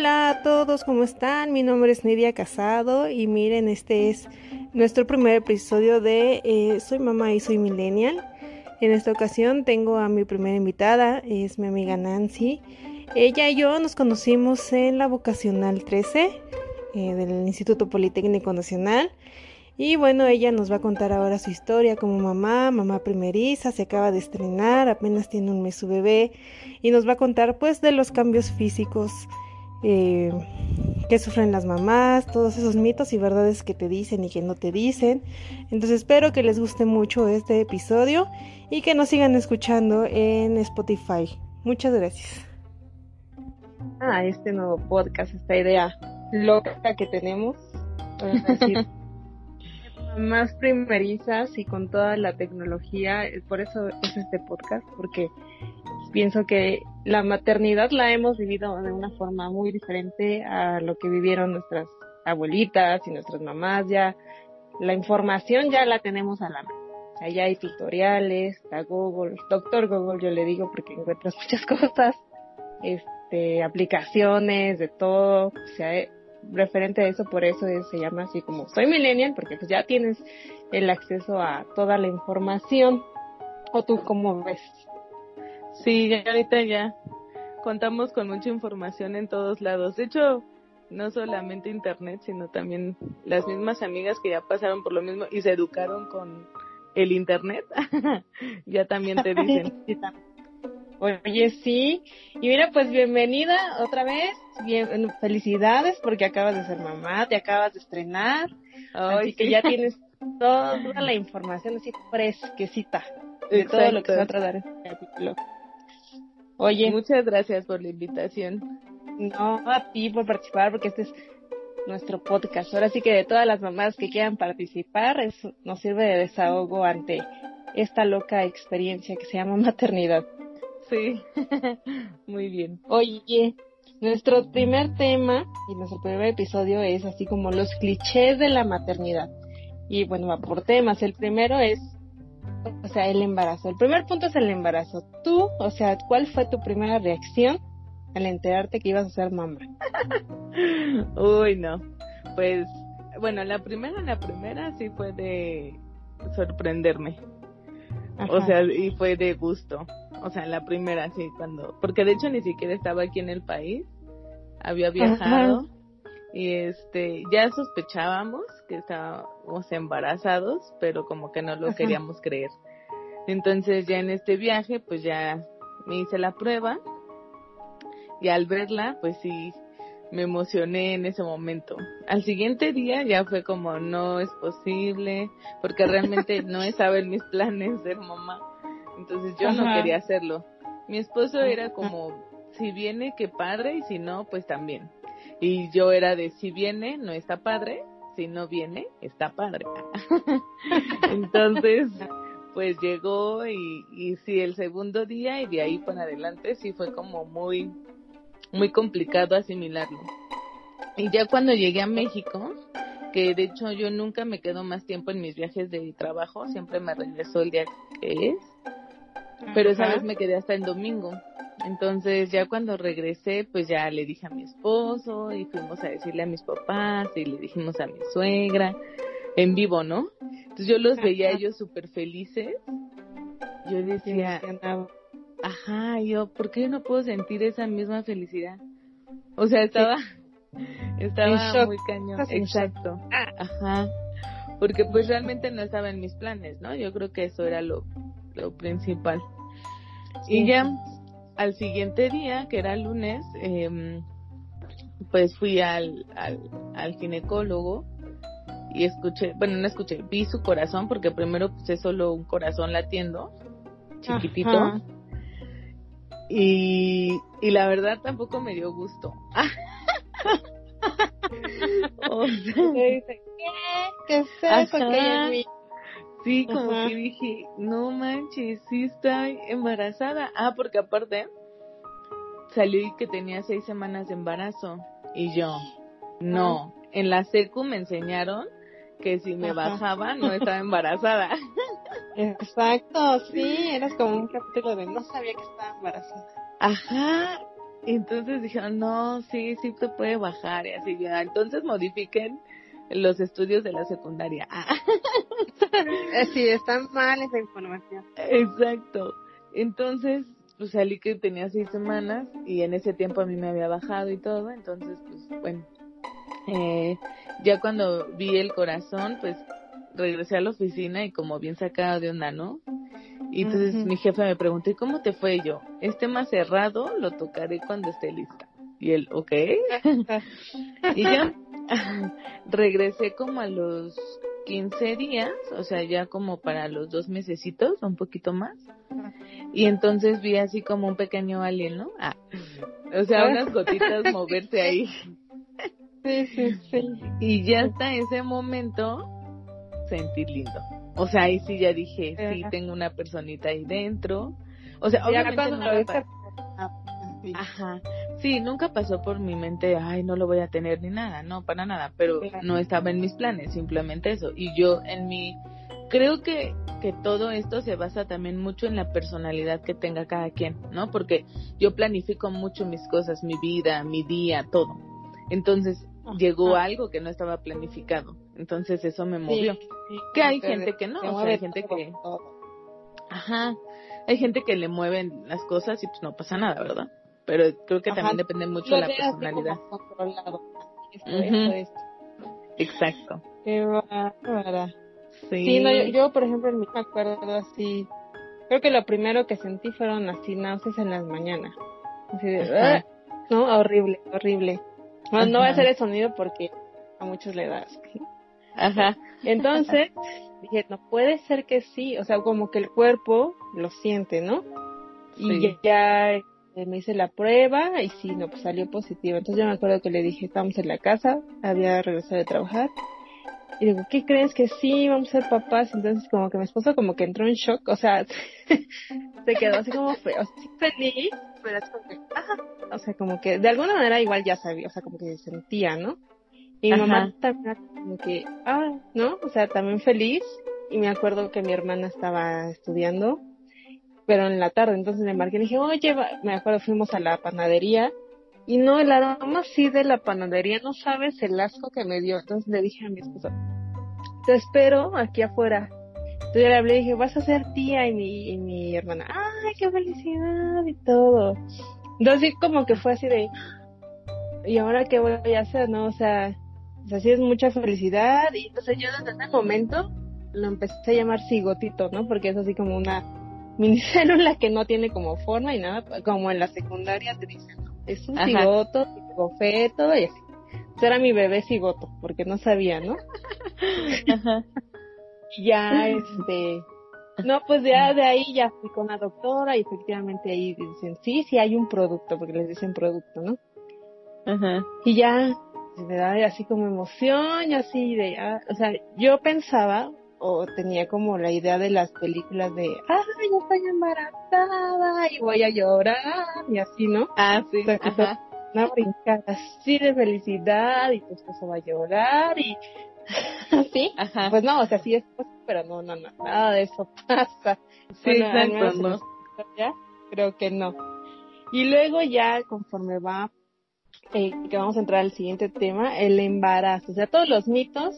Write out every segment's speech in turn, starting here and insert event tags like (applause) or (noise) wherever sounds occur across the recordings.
Hola a todos, ¿cómo están? Mi nombre es Nidia Casado y miren, este es nuestro primer episodio de eh, Soy mamá y soy millennial. En esta ocasión tengo a mi primera invitada, es mi amiga Nancy. Ella y yo nos conocimos en la vocacional 13 eh, del Instituto Politécnico Nacional. Y bueno, ella nos va a contar ahora su historia como mamá, mamá primeriza, se acaba de estrenar, apenas tiene un mes su bebé y nos va a contar pues de los cambios físicos eh, que sufren las mamás, todos esos mitos y verdades que te dicen y que no te dicen. Entonces espero que les guste mucho este episodio y que nos sigan escuchando en Spotify. Muchas gracias. Ah, este nuevo podcast, esta idea loca que tenemos. (laughs) más primerizas y con toda la tecnología, por eso es este podcast, porque pienso que la maternidad la hemos vivido de una forma muy diferente a lo que vivieron nuestras abuelitas y nuestras mamás ya. La información ya la tenemos a la mano. Allá hay tutoriales, está Google, doctor Google yo le digo porque encuentras (laughs) muchas cosas, este, aplicaciones, de todo, o sea, referente a eso, por eso se llama así como soy millennial, porque pues ya tienes el acceso a toda la información. ¿O tú cómo ves? Sí, ya ahorita ya contamos con mucha información en todos lados. De hecho, no solamente internet, sino también las mismas amigas que ya pasaron por lo mismo y se educaron con el internet, (laughs) ya también te (laughs) dicen. Oye, sí. Y mira, pues bienvenida otra vez. Bien, felicidades porque acabas de ser mamá, te acabas de estrenar. así que ya tienes (laughs) toda la información así fresquecita de todo lo que se va a tratar en este capítulo. Oye. Muchas gracias por la invitación. No, a ti por participar porque este es nuestro podcast. Ahora sí que de todas las mamás que quieran participar, eso nos sirve de desahogo ante esta loca experiencia que se llama maternidad. Sí, (laughs) muy bien. Oye, nuestro primer tema y nuestro primer episodio es así como los clichés de la maternidad. Y bueno, va por temas. El primero es, o sea, el embarazo. El primer punto es el embarazo. Tú, o sea, ¿cuál fue tu primera reacción al enterarte que ibas a ser mamá? (laughs) Uy, no. Pues, bueno, la primera, la primera sí fue de sorprenderme. O sea, y fue de gusto. O sea, la primera, sí, cuando. Porque de hecho ni siquiera estaba aquí en el país. Había viajado. Y este, ya sospechábamos que estábamos embarazados, pero como que no lo queríamos creer. Entonces ya en este viaje, pues ya me hice la prueba. Y al verla, pues sí, me emocioné en ese momento. Al siguiente día ya fue como, no es posible, porque realmente (laughs) no estaba en mis planes ser mamá. Entonces yo no quería hacerlo. Mi esposo era como, si viene, qué padre, y si no, pues también. Y yo era de, si viene, no está padre, si no viene, está padre. (laughs) Entonces, pues llegó y, y sí, el segundo día y de ahí para adelante sí fue como muy muy complicado asimilarlo. Y ya cuando llegué a México, que de hecho yo nunca me quedo más tiempo en mis viajes de trabajo, siempre me regreso el día que es, pero esa vez me quedé hasta el domingo. Entonces ya cuando regresé, pues ya le dije a mi esposo y fuimos a decirle a mis papás y le dijimos a mi suegra en vivo, ¿no? Entonces yo los veía a ellos súper felices. Yo decía, Ajá, yo, ¿por qué no puedo sentir esa misma felicidad? O sea, estaba, (laughs) estaba muy cañón. Exacto. Ah. Ajá. Porque pues realmente no estaba en mis planes, ¿no? Yo creo que eso era lo, lo principal. Y ya al siguiente día, que era el lunes, eh, pues fui al, al, al ginecólogo y escuché, bueno, no escuché, vi su corazón porque primero es solo un corazón latiendo, chiquitito. Y, y la verdad tampoco me dio gusto. (laughs) (laughs) o sea, ¿qué? ¿Qué es eso? Sí, como que dije, no manches, sí estoy embarazada. Ah, porque aparte salí que tenía seis semanas de embarazo. Y yo, no. En la secu me enseñaron que si me bajaba no (laughs) estaba embarazada. Exacto, sí, eras como un capítulo de no sabía que estaba embarazada. Ajá, entonces dijeron, no, sí, sí te puede bajar y así, ya. Entonces modifiquen los estudios de la secundaria. (laughs) Eh, sí, está mal esa información. Exacto. Entonces, pues salí que tenía seis semanas y en ese tiempo a mí me había bajado y todo, entonces, pues bueno, eh, ya cuando vi el corazón, pues regresé a la oficina y como bien sacado de onda, ¿no? Y entonces mi jefe me preguntó, ¿y cómo te fue yo? Este más cerrado lo tocaré cuando esté lista. Y él, ok. (laughs) y ya (laughs) regresé como a los 15 días, o sea, ya como para los dos mesecitos, un poquito más. Y entonces vi así como un pequeño alien, ¿no? Ah, o sea, unas gotitas (laughs) moverse ahí. Sí, sí, sí. Y ya hasta ese momento sentir lindo. O sea, ahí sí ya dije, sí, tengo una personita ahí dentro. O sea, obviamente no Ajá. Sí, nunca pasó por mi mente, ay, no lo voy a tener ni nada, no, para nada, pero no estaba en mis planes, simplemente eso. Y yo en mi, creo que, que todo esto se basa también mucho en la personalidad que tenga cada quien, ¿no? Porque yo planifico mucho mis cosas, mi vida, mi día, todo. Entonces llegó algo que no estaba planificado. Entonces eso me movió. que hay gente que no, o sea, hay gente que... Ajá, hay gente que le mueven las cosas y pues no pasa nada, ¿verdad? Pero creo que también depende mucho de la personalidad. Exacto. Qué bárbara. Sí, sí no, yo, por ejemplo en mi me acuerdo así, creo que lo primero que sentí fueron así náuseas en las mañanas. Así de, ah", no, horrible, horrible. No, no voy a hacer el sonido porque a muchos le das. Ajá. Entonces, (laughs) dije, no puede ser que sí, o sea, como que el cuerpo lo siente, ¿no? Y ya me hice la prueba y sí, no, pues salió positivo. Entonces yo me acuerdo que le dije, estamos en la casa, había regresado de trabajar. Y digo, ¿qué crees que sí, vamos a ser papás? Entonces como que mi esposo como que entró en shock, o sea, (laughs) se quedó así como feo, feliz, pero es como que, o sea, como que de alguna manera igual ya sabía, o sea, como que se sentía, ¿no? Y mi mamá también como que, ah, ¿no? O sea, también feliz. Y me acuerdo que mi hermana estaba estudiando pero en la tarde. Entonces le marqué y dije, oye, me acuerdo, fuimos a la panadería y no, el aroma sí de la panadería, no sabes el asco que me dio. Entonces le dije a mi esposa, te espero aquí afuera. Entonces yo le hablé y dije, vas a ser tía y mi, y mi hermana, ay, qué felicidad y todo. Entonces como que fue así de, ¿y ahora qué voy a hacer? No, o sea, así es mucha felicidad. Y entonces yo desde ese momento lo empecé a llamar cigotito, ¿no? Porque es así como una minicélula que no tiene como forma y nada, como en la secundaria te dicen, es un cigoto, feto y así. Eso era mi bebé cigoto, porque no sabía, ¿no? y ya, este, no, pues ya de ahí ya fui con la doctora y efectivamente ahí dicen, sí, sí hay un producto, porque les dicen producto, ¿no? Ajá. Y ya, me da así como emoción y así de, ah, o sea, yo pensaba, o tenía como la idea de las películas de, ay, yo estoy embarazada y voy a llorar y así, ¿no? Ah, sí. una brincada así de felicidad y tu esposo va a llorar y (laughs) así. Ajá. Pues no, o sea, sí es pero no, no, no, nada de eso pasa. Sí, exacto, no. Ya, creo que no. Y luego ya conforme va, eh, que vamos a entrar al siguiente tema, el embarazo. O sea, todos los mitos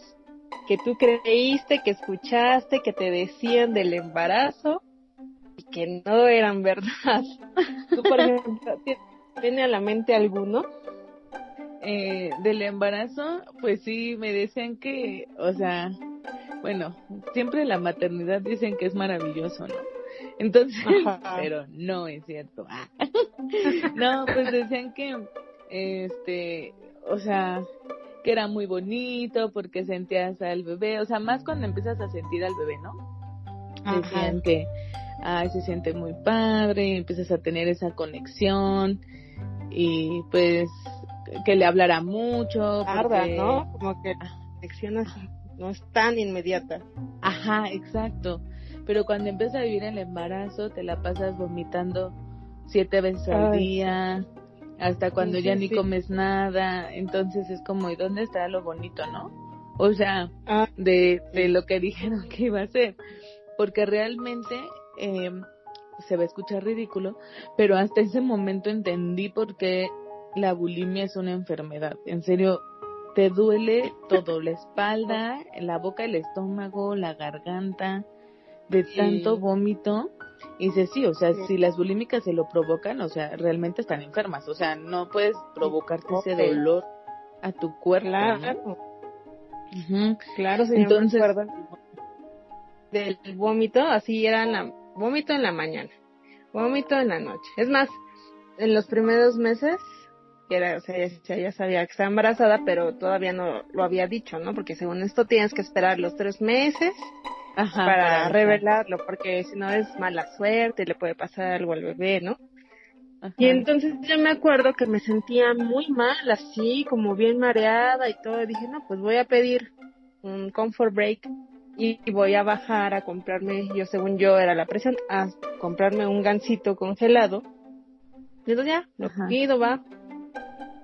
que tú creíste, que escuchaste, que te decían del embarazo y que no eran verdad. (laughs) ¿Tú, por ejemplo, tiene a la mente alguno? Eh, del embarazo, pues sí, me decían que, o sea, bueno, siempre la maternidad dicen que es maravilloso, ¿no? Entonces, pero no es cierto. (laughs) Ah. (laughs) no, pues decían que, este, o sea, que era muy bonito porque sentías al bebé, o sea, más cuando empiezas a sentir al bebé, ¿no? Decían que, ay, se siente muy padre, empiezas a tener esa conexión y pues que le hablara mucho. Tarda, ¿no? Como que la conexión así no es tan inmediata. Ajá, exacto. Pero cuando empiezas a vivir el embarazo, te la pasas vomitando siete veces al día hasta cuando ya ni comes nada, entonces es como, ¿y dónde está lo bonito, no? O sea, ah, de, de lo que (laughs) dijeron que iba a ser, porque realmente, eh, se va a escuchar ridículo, pero hasta ese momento entendí por qué la bulimia es una enfermedad. En serio, te duele todo, la espalda, la boca, el estómago, la garganta, de tanto vómito. Y dice, sí, o sea, si las bulímicas se lo provocan, o sea, realmente están enfermas. O sea, no puedes provocarte ese dolor a tu cuerpo. Claro. Claro, Entonces, del vómito, así era la, vómito en la mañana, vómito en la noche. Es más, en los primeros meses, que era, o sea, ya, sabía que estaba embarazada, pero todavía no lo había dicho, ¿no? Porque según esto tienes que esperar los tres meses para, revelarlo, porque si no es mala suerte, le puede pasar algo al bebé, ¿no? Y entonces yo me acuerdo que me sentía muy mal, así, como bien mareada y todo. dije, no, pues voy a pedir un comfort break y voy a bajar a comprarme, yo según yo era la presión, a comprarme un gansito congelado. Y entonces ya, lo pido, va.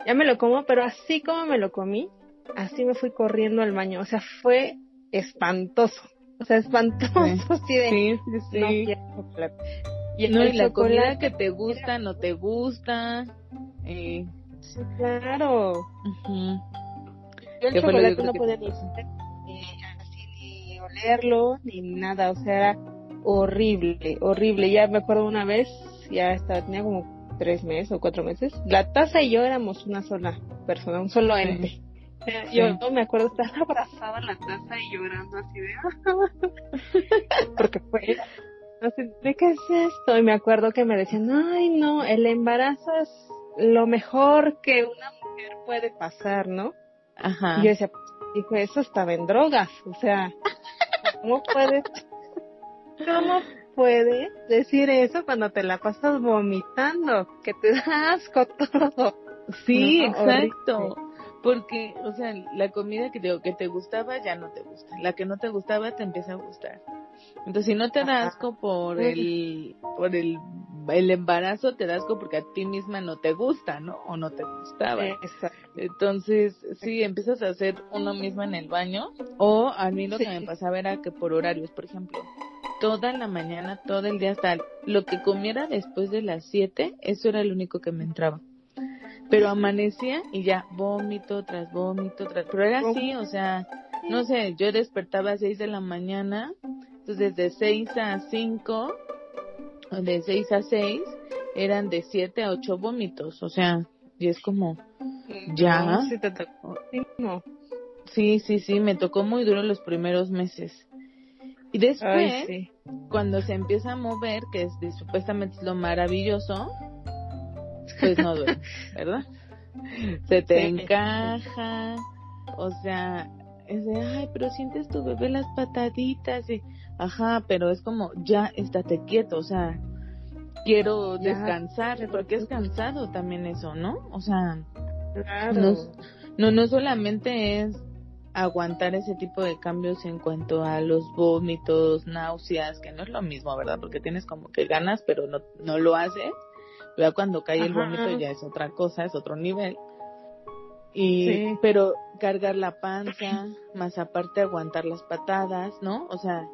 Ya me lo como, pero así como me lo comí, así me fui corriendo al baño. O sea, fue espantoso. O sea, espantoso, sí, de, sí, sí, y, no, y la comida que te gusta, no te gusta. Eh. Sí, claro. Yo el chocolate no podía ni, así ni olerlo, ni nada. O sea, era horrible, horrible. Ya me acuerdo una vez, ya estaba, tenía como tres meses o cuatro meses. La taza y yo éramos una sola persona, un solo ente. Yo no me acuerdo estar (laughs) abrazada en la taza y llorando así de... (laughs) Porque fue... Así, ¿de qué es esto? Y me acuerdo que me decían, ay no, el embarazo es lo mejor que una mujer puede pasar, ¿no? Ajá. Y yo decía, dijo, eso estaba en drogas, o sea, ¿cómo puedes, cómo puedes decir eso cuando te la pasas vomitando? Que te da asco todo. Sí, exacto. Porque, o sea, la comida que te, que te gustaba ya no te gusta. La que no te gustaba te empieza a gustar. Entonces, si no te da asco por el, por el, el embarazo, te da asco porque a ti misma no te gusta, ¿no? O no te gustaba. Entonces, sí, empiezas a hacer uno mismo en el baño. O a mí lo que me pasaba era que por horarios, por ejemplo, toda la mañana, todo el día, hasta lo que comiera después de las 7, eso era lo único que me entraba pero amanecía y ya vómito tras vómito tras pero era así o sea no sé yo despertaba a seis de la mañana entonces de seis a cinco de seis a seis eran de siete a ocho vómitos o sea y es como ya. Sí sí sí sí me tocó muy duro los primeros meses. Y después cuando se empieza a mover que es de, supuestamente es lo maravilloso pues no duele, ¿verdad? Se te encaja, o sea, es de, ay, pero sientes tu bebé las pataditas y, ajá, pero es como, ya estate quieto, o sea, quiero descansar, porque es cansado también eso, ¿no? O sea, no, no, no solamente es aguantar ese tipo de cambios en cuanto a los vómitos, náuseas, que no es lo mismo, ¿verdad? Porque tienes como que ganas, pero no, no lo haces ya cuando cae el vómito ya es otra cosa, es otro nivel. Y, pero cargar la panza, más aparte aguantar las patadas, ¿no? O sea,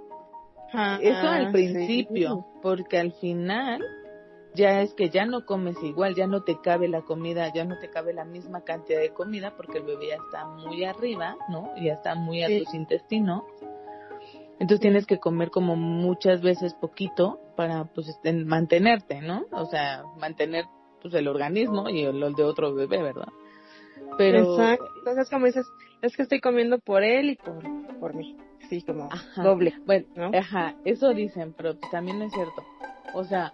eso al principio, porque al final ya es que ya no comes igual, ya no te cabe la comida, ya no te cabe la misma cantidad de comida porque el bebé ya está muy arriba, ¿no? Ya está muy a tus intestinos. Entonces tienes que comer como muchas veces poquito para pues este, mantenerte, ¿no? O sea, mantener pues el organismo y el, de otro bebé, ¿verdad? Pero Exacto. Entonces como dices, es que estoy comiendo por él y por, por mí. Sí, como doble. Bueno, ajá, eso dicen, pero también es cierto. O sea,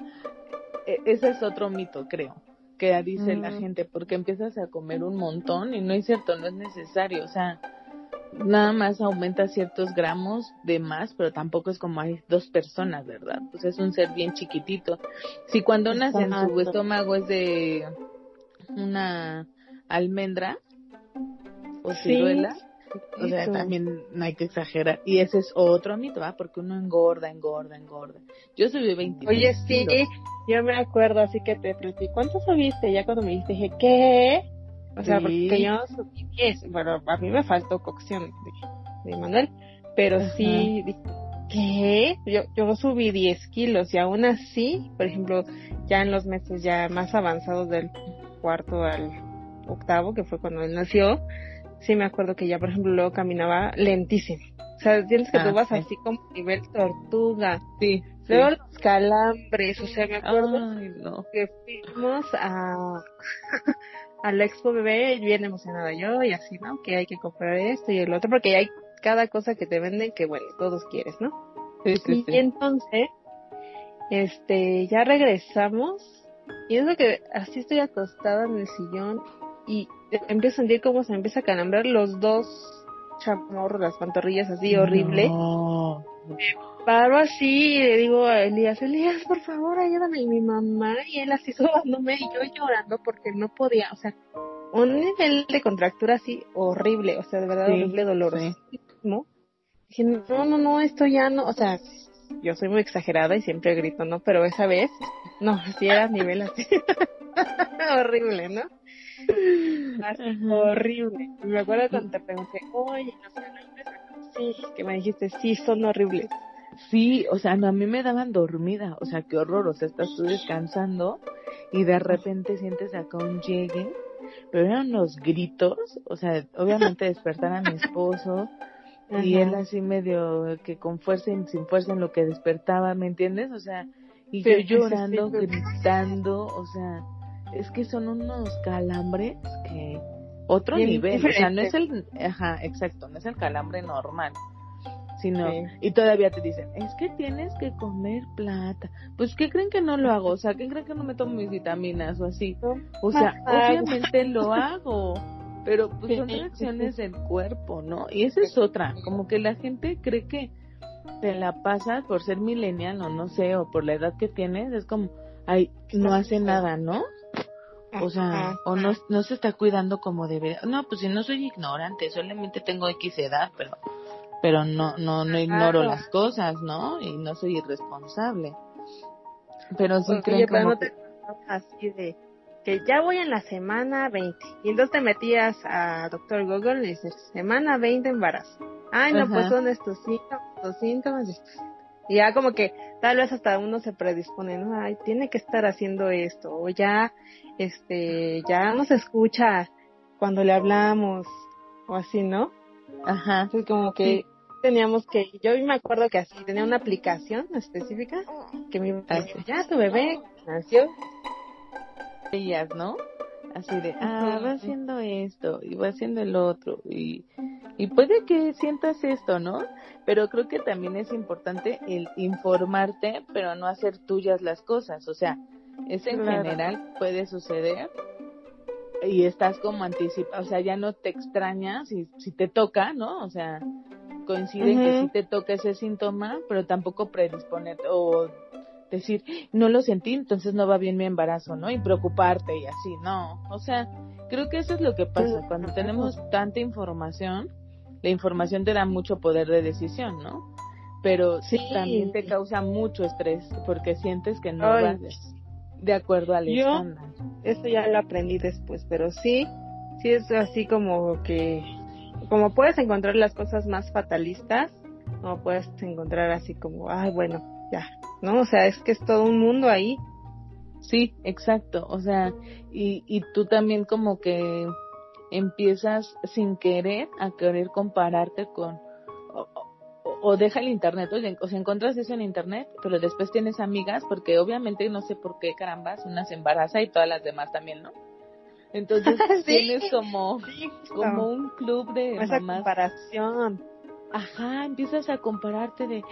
e, ese es otro mito, creo, que dice la gente, porque empiezas a comer un montón y no es cierto, no es necesario. O sea, nada más aumenta ciertos gramos de más, pero tampoco es como hay dos personas, ¿verdad? Pues es un ser bien chiquitito. Si cuando nace en su estómago es de una almendra o ciruela, o sea, también no hay que exagerar. Y ese es otro mito. Porque uno engorda, engorda, engorda. Yo subí 20 Oye, sí, yo me acuerdo, así que te pregunté, ¿cuánto subiste? Ya cuando me dijiste, dije, ¿qué? O sea, porque yo subí 10. Bueno, a mí me faltó cocción de, Manuel, pero sí, ¿qué? Yo, yo subí 10 kilos y aún así, por ejemplo, ya en los meses ya más avanzados del cuarto al octavo, que fue cuando él nació, sí me acuerdo que ya, por ejemplo, luego caminaba lentísimo. O sea, sientes que tú ah, vas así como nivel tortuga. Sí. Luego los calambres, o sea, me acuerdo que fuimos a, (laughs) al expo bebé bien emocionada yo y así, ¿no? Que hay que comprar esto y el otro, porque hay cada cosa que te venden que, bueno, todos quieres, ¿no? Sí, sí, y entonces, este, ya regresamos y es lo que así estoy acostada en el sillón y empiezo a sentir cómo se empieza a calambrar los dos chamorros, las pantorrillas así horrible paro así y le digo a Elías, Elías, por favor, ayúdame. Y mi mamá y él así (laughs) sobándome y yo llorando porque no podía, o sea, un nivel de contractura así horrible, o sea, de verdad horrible dolor. ¿no? Dije, no, no, no, esto ya no, o sea, yo soy muy exagerada y siempre grito, ¿no? Pero esa vez, no, así era nivel así. (laughs) horrible, ¿no? Así, horrible. Me acuerdo cuando te pregunté, oye, no sé, sí, que me dijiste, sí, son horribles. Sí, o sea, no, a mí me daban dormida, o sea, qué horror, o sea, estás tú descansando y de repente sientes acá un llegue, pero eran unos gritos, o sea, obviamente despertar a mi esposo y él así medio que con fuerza y sin fuerza en lo que despertaba, ¿me entiendes? O sea, y yo llorando, gritando, o sea, es que son unos calambres que otro nivel, o sea, no es el, ajá, exacto, no es el calambre normal sino y todavía te dicen es que tienes que comer plata pues qué creen que no lo hago o sea qué creen que no me tomo mis vitaminas o así o sea obviamente lo hago pero pues son reacciones del cuerpo no y esa es otra como que la gente cree que te la pasa por ser millennial o no sé o por la edad que tienes es como ay no hace nada no o sea, o no, no se está cuidando como debe. No, pues si no soy ignorante, solamente tengo X edad, pero pero no no no ignoro las cosas, ¿no? Y no soy irresponsable. Pero sí creo que no te así de que ya voy en la semana 20 y entonces te metías a Doctor Google y dices semana 20 embarazo. Ay, no, pues son estos síntomas, estos síntomas. Y ya como que tal vez hasta uno se predispone, ¿no? Ay, tiene que estar haciendo esto o ya este ya no se escucha cuando le hablamos o así, ¿no? Ajá. Entonces como que teníamos que, yo me acuerdo que así, tenía una aplicación específica que me ya tu bebé nació. Ellas, ¿no? Así de, ah, va haciendo esto y va haciendo el otro y, y puede que sientas esto, ¿no? Pero creo que también es importante el informarte, pero no hacer tuyas las cosas, o sea, eso en general puede suceder y estás como anticipa, o sea, ya no te extrañas si, si te toca, ¿no? O sea, coincide que sí te toca ese síntoma, pero tampoco predisponer o decir, no lo sentí, entonces no va bien mi embarazo, ¿no? Y preocuparte y así, no. O sea, creo que eso es lo que pasa. Cuando tenemos tanta información, la información te da mucho poder de decisión, ¿no? Pero sí. también te causa mucho estrés porque sientes que no vas de acuerdo al Yo, Eso ya lo aprendí después, pero sí, sí es así como que como puedes encontrar las cosas más fatalistas, no puedes encontrar así como, ay, bueno, ya, ¿no? O sea, es que es todo un mundo ahí. Sí, exacto, o sea, y, y tú también como que empiezas sin querer a querer compararte con, o, deja el internet, oye, o sea, encuentras eso en internet, pero después tienes amigas, porque obviamente no sé por qué carambas, una se embaraza y todas las demás también, ¿no? Entonces (laughs) tienes como, como un club de Esa comparación. Ajá, empiezas a compararte de,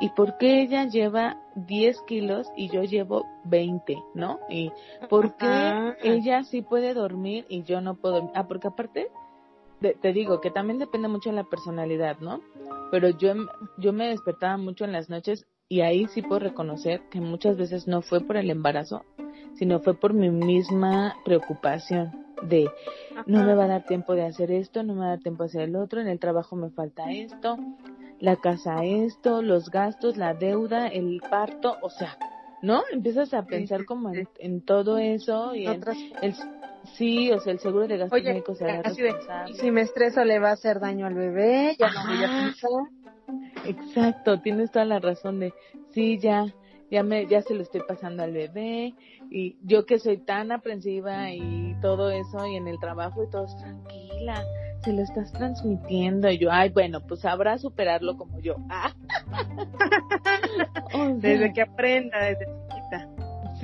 ¿y por qué ella lleva 10 kilos y yo llevo 20, no? ¿Y por qué ella sí puede dormir y yo no puedo Ah, porque aparte, te digo que también depende mucho de la personalidad, ¿no? Pero yo, yo me despertaba mucho en las noches y ahí sí puedo reconocer que muchas veces no fue por el embarazo, sino fue por mi misma preocupación de no me va a dar tiempo de hacer esto, no me va a dar tiempo de hacer el otro, en el trabajo me falta esto, la casa esto, los gastos, la deuda, el parto, o sea, ¿no? Empiezas a pensar como en, todo eso y en el sí, o sea, el seguro de gastos médicos será responsable. si me estreso le va a hacer daño al bebé, ya no voy a pensar Exacto, tienes toda la razón de, sí, ya, ya me, ya se lo estoy pasando al bebé y yo que soy tan aprensiva y todo eso y en el trabajo y todo, tranquila, se lo estás transmitiendo y yo, ay, bueno, pues sabrá superarlo como yo. (laughs) (laughs) desde que aprenda, desde.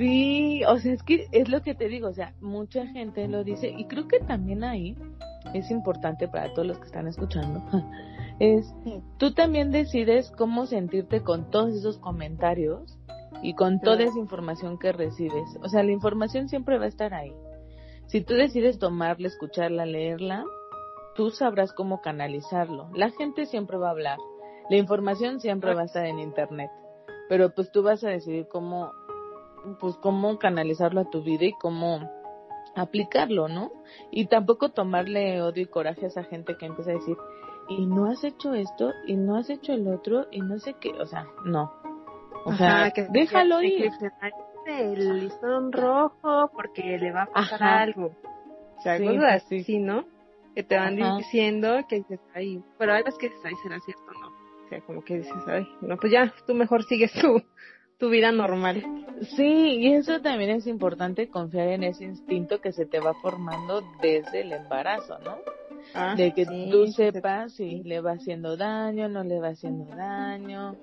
Sí, o sea, es que es lo que te digo, o sea, mucha gente lo dice y creo que también ahí es importante para todos los que están escuchando, (laughs) es tú también decides cómo sentirte con todos esos comentarios y con toda esa información que recibes. O sea, la información siempre va a estar ahí. Si tú decides tomarla, escucharla, leerla, tú sabrás cómo canalizarlo. La gente siempre va a hablar. La información siempre va a estar en internet. Pero pues tú vas a decidir cómo pues cómo canalizarlo a tu vida y cómo aplicarlo, ¿no? Y tampoco tomarle odio y coraje a esa gente que empieza a decir, y no has hecho esto, y no has hecho el otro, y no sé qué, o sea, no. O sea, que déjalo ir. el listón rojo porque le va a pasar algo. O sea, algo así, sí. ¿no? Que te van diciendo que dices, ahí, pero hay veces que dices, ahí será cierto, ¿no? O sea, como que dices, ay, no, pues ya, tú mejor sigues tu, tu vida normal. Sí, y eso también es importante confiar en ese instinto que se te va formando desde el embarazo, ¿no? Ah, de que tú sepas si le va haciendo daño, no le va haciendo daño,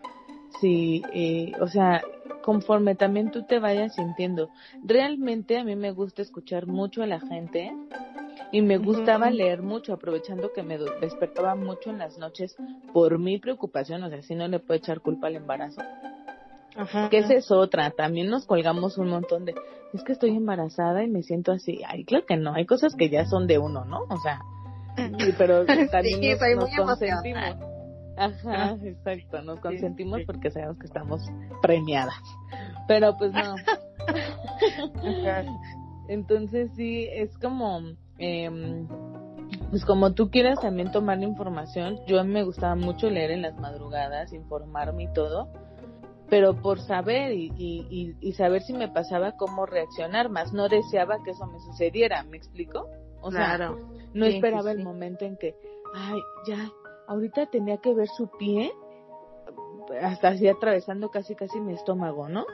si, eh, o sea, conforme también tú te vayas sintiendo. Realmente a mí me gusta escuchar mucho a la gente y me gustaba leer mucho, aprovechando que me despertaba mucho en las noches por mi preocupación, o sea, si no le puedo echar culpa al embarazo. Ajá, que esa es otra, también nos colgamos un montón de, es que estoy embarazada y me siento así, ay, claro que no, hay cosas que ya son de uno, ¿no? O sea, (laughs) pero también nos, consentimos. Ajá, exacto, nos consentimos porque sabemos que estamos premiadas, pero pues no. (laughs) Entonces sí, es como, eh, pues como tú quieras también tomar la información, yo me gustaba mucho leer en las madrugadas, informarme y todo, pero por saber y, y, y, saber si me pasaba cómo reaccionar, más no deseaba que eso me sucediera, ¿me explico? O sea, no esperaba el momento en que, ay, ya, ahorita tenía que ver su pie, hasta así atravesando casi casi mi estómago, ¿no?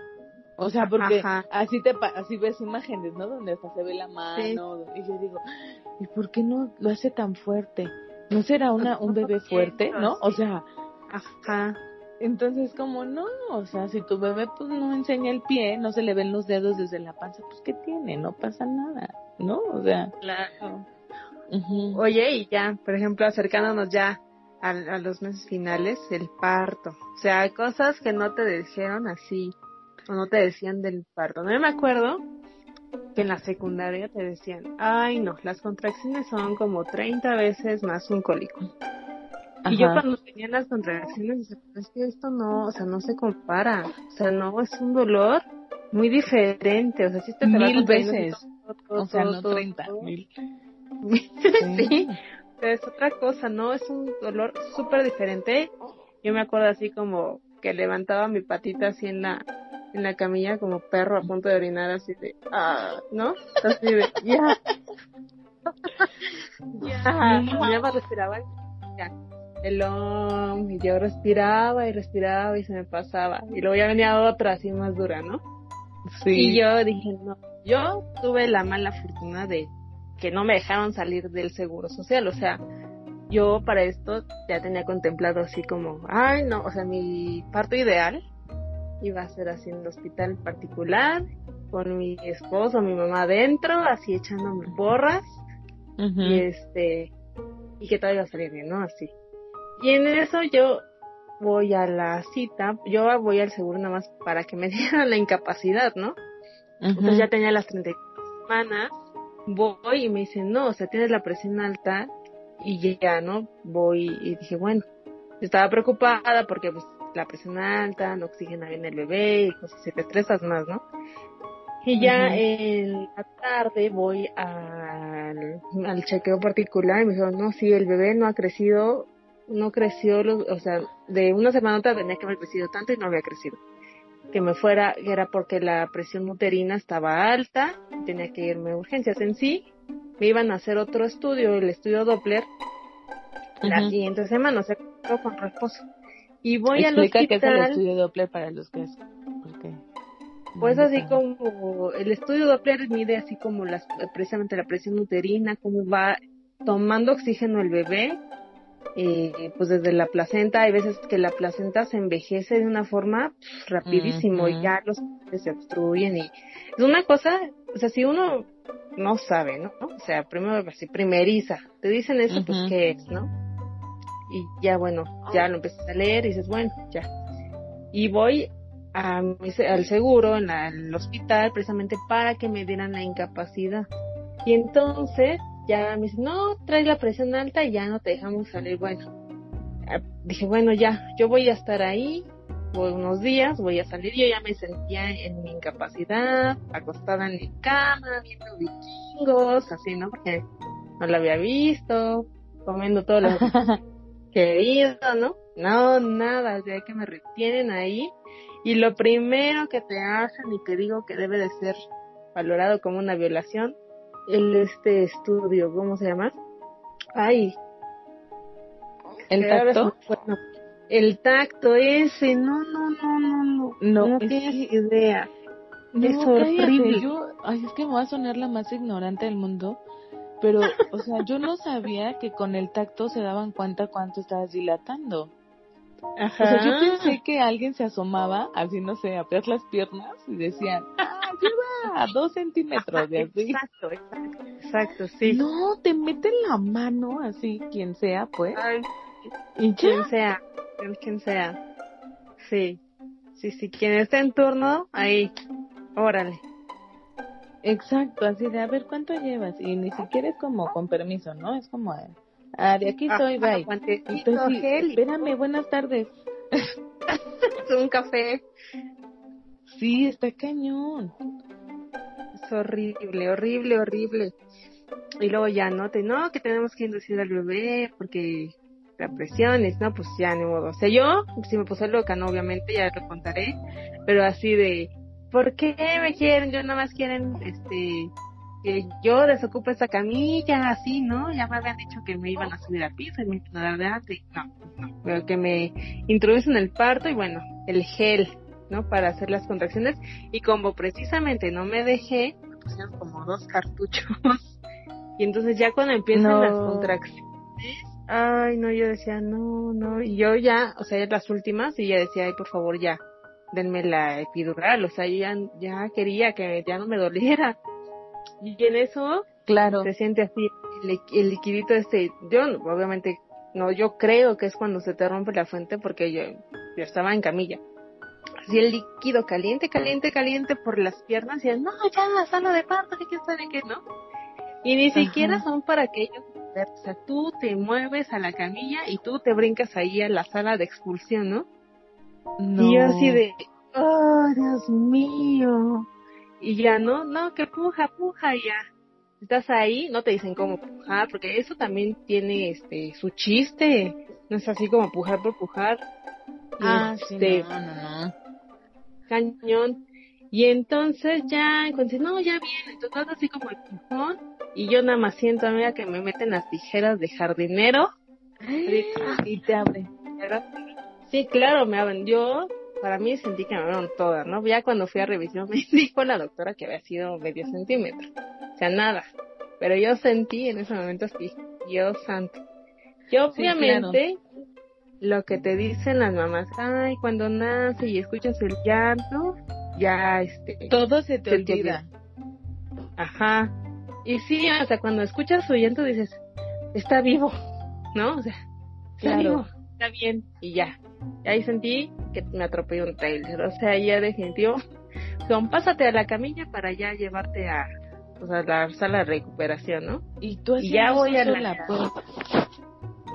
O sea, porque así te así ves imágenes, ¿no? Donde hasta se ve la mano y yo digo, ¿y por qué no lo hace tan fuerte? ¿No será una un (laughs) bebé fuerte, no? O sea, ajá. Entonces, como no, o sea, si tu bebé pues no enseña el pie, no se le ven los dedos desde la panza, pues ¿qué tiene? No pasa nada, ¿no? O sea. Claro. Oye, y ya, por ejemplo, acercándonos ya a, a, los meses finales, el parto. O sea, cosas que no te dijeron así, o no te decían del parto. No me acuerdo que en la secundaria te decían, ay no, las contracciones son como 30 veces más un cólico. Y yo cuando tenía las contracciones, decía, es que esto no, o sea, no se compara. O sea, no, es un dolor muy diferente. O sea, si te Mil veces. o sea, no treinta, mil. (laughs) sí. es otra cosa, ¿no? Es un dolor súper diferente. Yo me acuerdo así como que levantaba mi patita así en la en la camilla como perro a punto de orinar así de ah no así de ya (laughs) (laughs) ya ya me respiraba ya el y yo respiraba y respiraba y se me pasaba. Y luego ya venía otra así más dura, ¿no? Sí. Y yo dije, no, yo tuve la mala fortuna de que no me dejaron salir del seguro social, o sea, yo para esto ya tenía contemplado así como, ay, no, o sea, mi parto ideal iba a ser así en un hospital particular, con mi esposo, mi mamá adentro, así echándome borras, y este, y que todo iba a salir bien, ¿no? Así. Y en eso yo voy a la cita, yo voy al seguro nada más para que me (laughs) dieran la incapacidad, ¿no? Entonces ya tenía las 30 semanas, voy y me dicen, no, o sea, tienes la presión alta y ya, ¿no? Voy y dije, bueno, estaba preocupada porque pues la presión alta, no oxigena bien el bebé y cosas así, te estresas más, ¿no? Y ya en la tarde voy al, al chequeo particular y me dijeron, no, sí, el bebé no ha crecido no creció, o sea, de una semana a otra tenía que haber crecido tanto y no había crecido. Que me fuera, era porque la presión uterina estaba alta, tenía que irme a urgencias en sí. Me iban a hacer otro estudio, el estudio Doppler, la siguiente semana, o sea, con reposo. Y voy al hospital. qué es el estudio Doppler para los que es. Pues así como el estudio Doppler mide así como las, precisamente la presión uterina, cómo va tomando oxígeno el bebé, eh, pues desde la placenta, hay veces que la placenta se envejece de una forma pf, rapidísimo y ya los se obstruyen y es una cosa, o sea, si uno no sabe, ¿no? O sea, primero así, primeriza, te dicen eso, pues qué es, ¿no? Y ya bueno, ya lo empiezas a leer y dices, bueno, ya. Y voy a mi se- al seguro en la- el hospital precisamente para que me dieran la incapacidad. Y entonces ya me dicen, no, traes la presión alta y ya no te dejamos salir. Bueno, ah, dije, bueno, ya, yo voy a estar ahí por unos días, voy a salir. Yo ya me sentía en mi incapacidad, acostada en mi cama, viendo vikingos, así, ¿no? Porque no lo había visto, comiendo todo lo (laughs) querido, ¿no? No, nada, ya que me retienen ahí. Y lo primero que te hacen y que digo que debe de ser valorado como una violación, el este estudio, ¿cómo se llama? Ay, ¿El tacto? se me fue, no. El tacto ese, no, no, no, no, no, No, no es tienes idea. No, Es horrible. Yo, ay, es que me va a sonar la más ignorante del mundo, pero, o sea, yo no sabía que con el tacto se daban cuenta cuánto estabas dilatando. Ajá. O sea, yo pensé que alguien se asomaba, así, no sé, abrías las piernas y decían, ah, lleva a dos centímetros de así. Exacto, exacto, exacto, sí. No, te meten la mano, así, quien sea, pues, Ay, y ya. quien sea, el quien sea. Sí, sí, sí, quien esté en turno, ahí, órale. Exacto, así de, a ver, ¿cuánto llevas? Y ni siquiera es como con permiso, ¿no? Es como, ah, de aquí soy, Ajá, bye. así, gel espérame, buenas tardes. (laughs) un café. Sí, está cañón. Es horrible, horrible, horrible. Y luego ya no te, no, que tenemos que inducir al bebé porque la presión es, no, pues ya ni modo. O sea, yo, si me puse loca, no, obviamente, ya lo contaré, pero así de, ¿por qué me quieren? Yo nada más quieren, este, que yo desocupe esta camilla, así, ¿no? Ya me habían dicho que me iban a subir al piso y me iban a dar de y no, no, pero que me introducen el parto y bueno, el gel, ¿no? Para hacer las contracciones y como precisamente no me dejé, me pusieron como dos cartuchos (laughs) y entonces ya cuando empiezan No. las contracciones, ay, no, yo decía, no, no, y yo ya, o sea, las últimas y ya decía, ay, por favor, ya, denme la epidural, o sea, yo ya, ya quería que ya no me doliera. Y en eso Claro. se siente así el, li- el liquidito este, yo obviamente no, yo creo que es cuando se te rompe la fuente porque yo, yo estaba en camilla. Así el líquido caliente, caliente, caliente por las piernas y no, ya, sala de parto, que quién sabe qué, ¿no? Y ni Ajá. siquiera son para que ellos, o sea, tú te mueves a la camilla y tú te brincas ahí a la sala de expulsión, ¿no? No. Y yo así de, oh, Dios mío. Y ya, no, no, que puja, puja, ya. Estás ahí, no te dicen cómo pujar, porque eso también tiene este su chiste. No es así como pujar por pujar. Ah, sí, este, no, no, no. cañón. Y entonces ya, entonces, no, ya viene. Entonces así como el pujón. Y yo nada más siento, amiga, que me meten las tijeras de jardinero. Y te abre. Sí, claro, me abren. Yo, para mí sentí que me abrieron todas, ¿no? Ya cuando fui a revisión (laughs) me dijo la doctora que había sido medio centímetro. O sea, nada. Pero yo sentí en ese momento así, Dios santo. Y obviamente, lo que te dicen las mamás, ay, cuando nace y escuchas el llanto, ya, este, Todo se te Se te olvida. Ajá. Y sí, o sea, cuando escuchas su llanto dices, está vivo, (laughs) ¿no? O sea, está Claro. vivo, está bien, y ya. Y ahí sentí que me atropelló un trailer. O sea, ya definitivo, son, pásate a la camilla para ya llevarte a, pues, a la sala de recuperación, ¿no? Y tú Y ya voy a la-.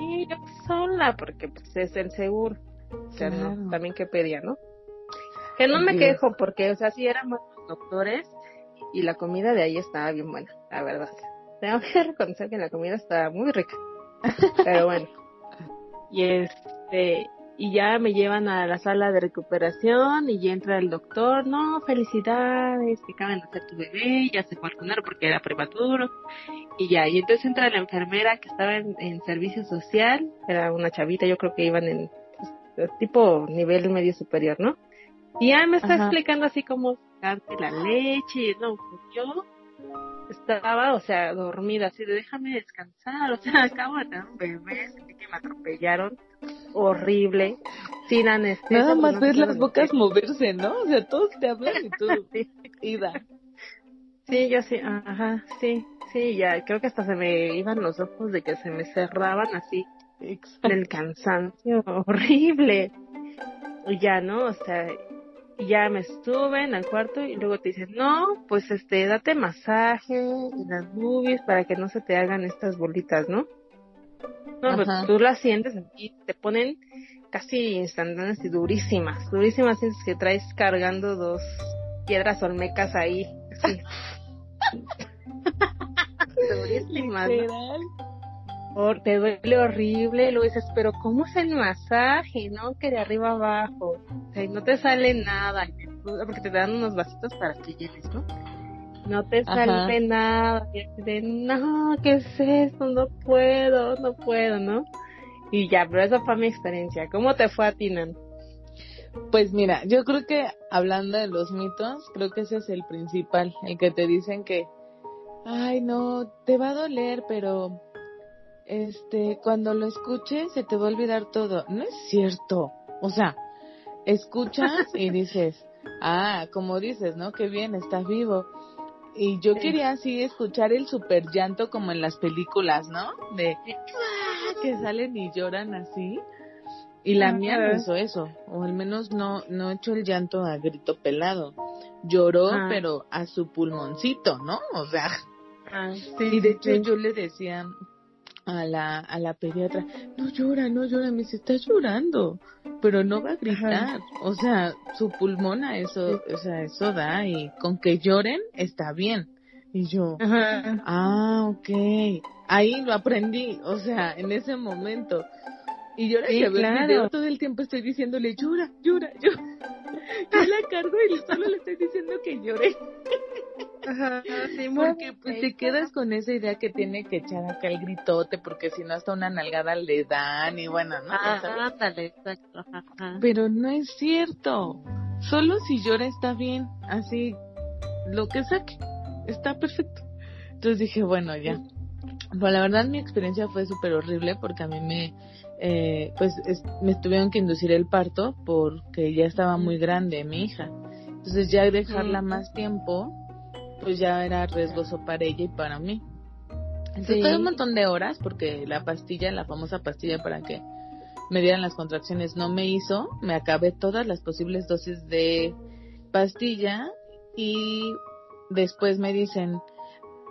Y yo sola, porque pues es el seguro. O sea, Claro. no, también que pedía, ¿no? Que no me Dios. quejo, porque, o sea, sí eran buenos doctores y la comida de ahí estaba bien buena, la verdad. Tengo que (laughs) reconocer que la comida estaba muy rica. Pero bueno. (laughs) Y este, y ya me llevan a la sala de recuperación y ya entra el doctor, no, felicidades, que acaban de hacer tu bebé, ya se fue a vacunar porque era prematuro. Y ya, y entonces entra la enfermera que estaba en, en servicio social, era una chavita, yo creo que iban en, tipo nivel medio superior, ¿no? Y ya me está explicando así como sacarte la leche, no, pues yo estaba, o sea, dormida, así de déjame descansar, o sea, (laughs) acabo de tener un bebé, sentí que me atropellaron, horrible, sin anestesia. Nada más ves las bocas moverse, ¿no? O sea, todos te hablan y tú, (laughs) ida. Sí, yo sí, ajá, sí, sí, ya, creo que hasta se me iban los ojos de que se me cerraban así, del cansancio, (laughs) horrible. Y ya, ¿no? O sea, ya me suben al cuarto y luego te dicen, no, pues este, date masaje en las boobies para que no se te hagan estas bolitas, ¿no? No, pues tú las sientes y te ponen casi instantáneas y durísimas, durísimas, sientes que traes cargando dos piedras olmecas ahí, así. (laughs) durísimas. Te duele horrible, luego dices, pero ¿cómo es el masaje? ¿No? Que de arriba abajo, o sea, no te sale nada, porque te dan unos vasitos para que llenes, ¿no? No te sale nada, y de, no, ¿qué es esto? No puedo, no puedo, ¿no? Y ya, pero esa fue mi experiencia. ¿Cómo te fue a ti, Nan? Pues mira, yo creo que hablando de los mitos, creo que ese es el principal, el que te dicen que, ay no, te va a doler, pero este, cuando lo escuches se te va a olvidar todo. No es cierto. O sea, escuchas (laughs) y dices, ah, como dices, ¿no? Qué bien, estás vivo. Y yo quería así escuchar el super llanto como en las películas, ¿no? De que salen y lloran así. Y la mía no hizo eso, o al menos no no echó el llanto a grito pelado. Lloró, pero a su pulmoncito, ¿no? O sea. Ah, y de hecho yo le decía, a la, a la pediatra, no llora, no llora, me dice, está llorando, pero no va a gritar, o sea, su pulmón a eso, o sea, eso da y con que lloren está bien. Y yo, ah, ok, ahí lo aprendí, o sea, en ese momento. Y yo sí, claro. todo el tiempo estoy diciéndole, llora, llora, llora. (laughs) Yo la cargo y solo le estoy diciendo que llore. (laughs) Ajá, sí, porque pues te quedas con esa idea que tiene que echar acá el gritote, porque si no hasta una nalgada le dan y bueno, ¿no? Ah, exacto. Pero no es cierto. Solo si llora está bien, así lo que saque, está perfecto. Entonces dije, bueno, ya. Pues la verdad mi experiencia fue súper horrible porque a mí me, eh, pues me tuvieron que inducir el parto porque ya estaba muy grande mi hija. Entonces ya dejarla más tiempo pues ya era riesgoso para ella y para mí. Entonces fue un montón de horas porque la pastilla, la famosa pastilla para que me dieran las contracciones no me hizo, me acabé todas las posibles dosis de pastilla y después me dicen,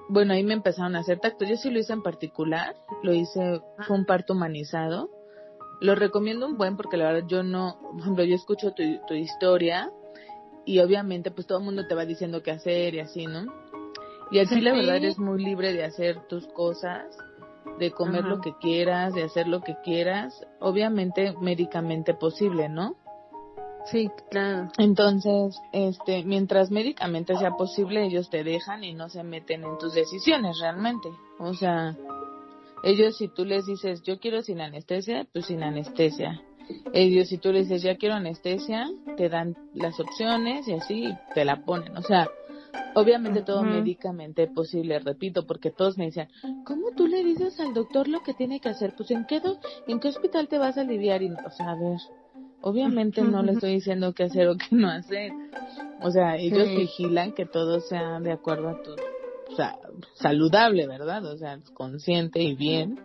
bueno, ahí me empezaron a hacer tacto. Yo sí lo hice en particular, lo hice, fue un parto humanizado. Lo recomiendo un buen porque la verdad yo no, por ejemplo, yo escucho tu, tu historia y obviamente pues todo el mundo te va diciendo qué hacer y así, ¿no? Y aquí la verdad eres muy libre de hacer tus cosas, de comer lo que quieras, de hacer lo que quieras, obviamente médicamente posible, ¿no? Sí, claro. Entonces, este, mientras médicamente sea posible, ellos te dejan y no se meten en tus decisiones realmente. O sea, ellos si tú les dices, yo quiero sin anestesia, pues sin anestesia. Ellos, si tú le dices, ya quiero anestesia, te dan las opciones y así te la ponen. O sea, obviamente todo médicamente posible, repito, porque todos me decían, ¿cómo tú le dices al doctor lo que tiene que hacer? Pues en qué, en qué hospital te vas a aliviar? Y, o sea, a ver, obviamente no le estoy diciendo qué hacer o qué no hacer. O sea, ellos vigilan que todo sea de acuerdo a tu, o sea, saludable, ¿verdad? O sea, consciente y bien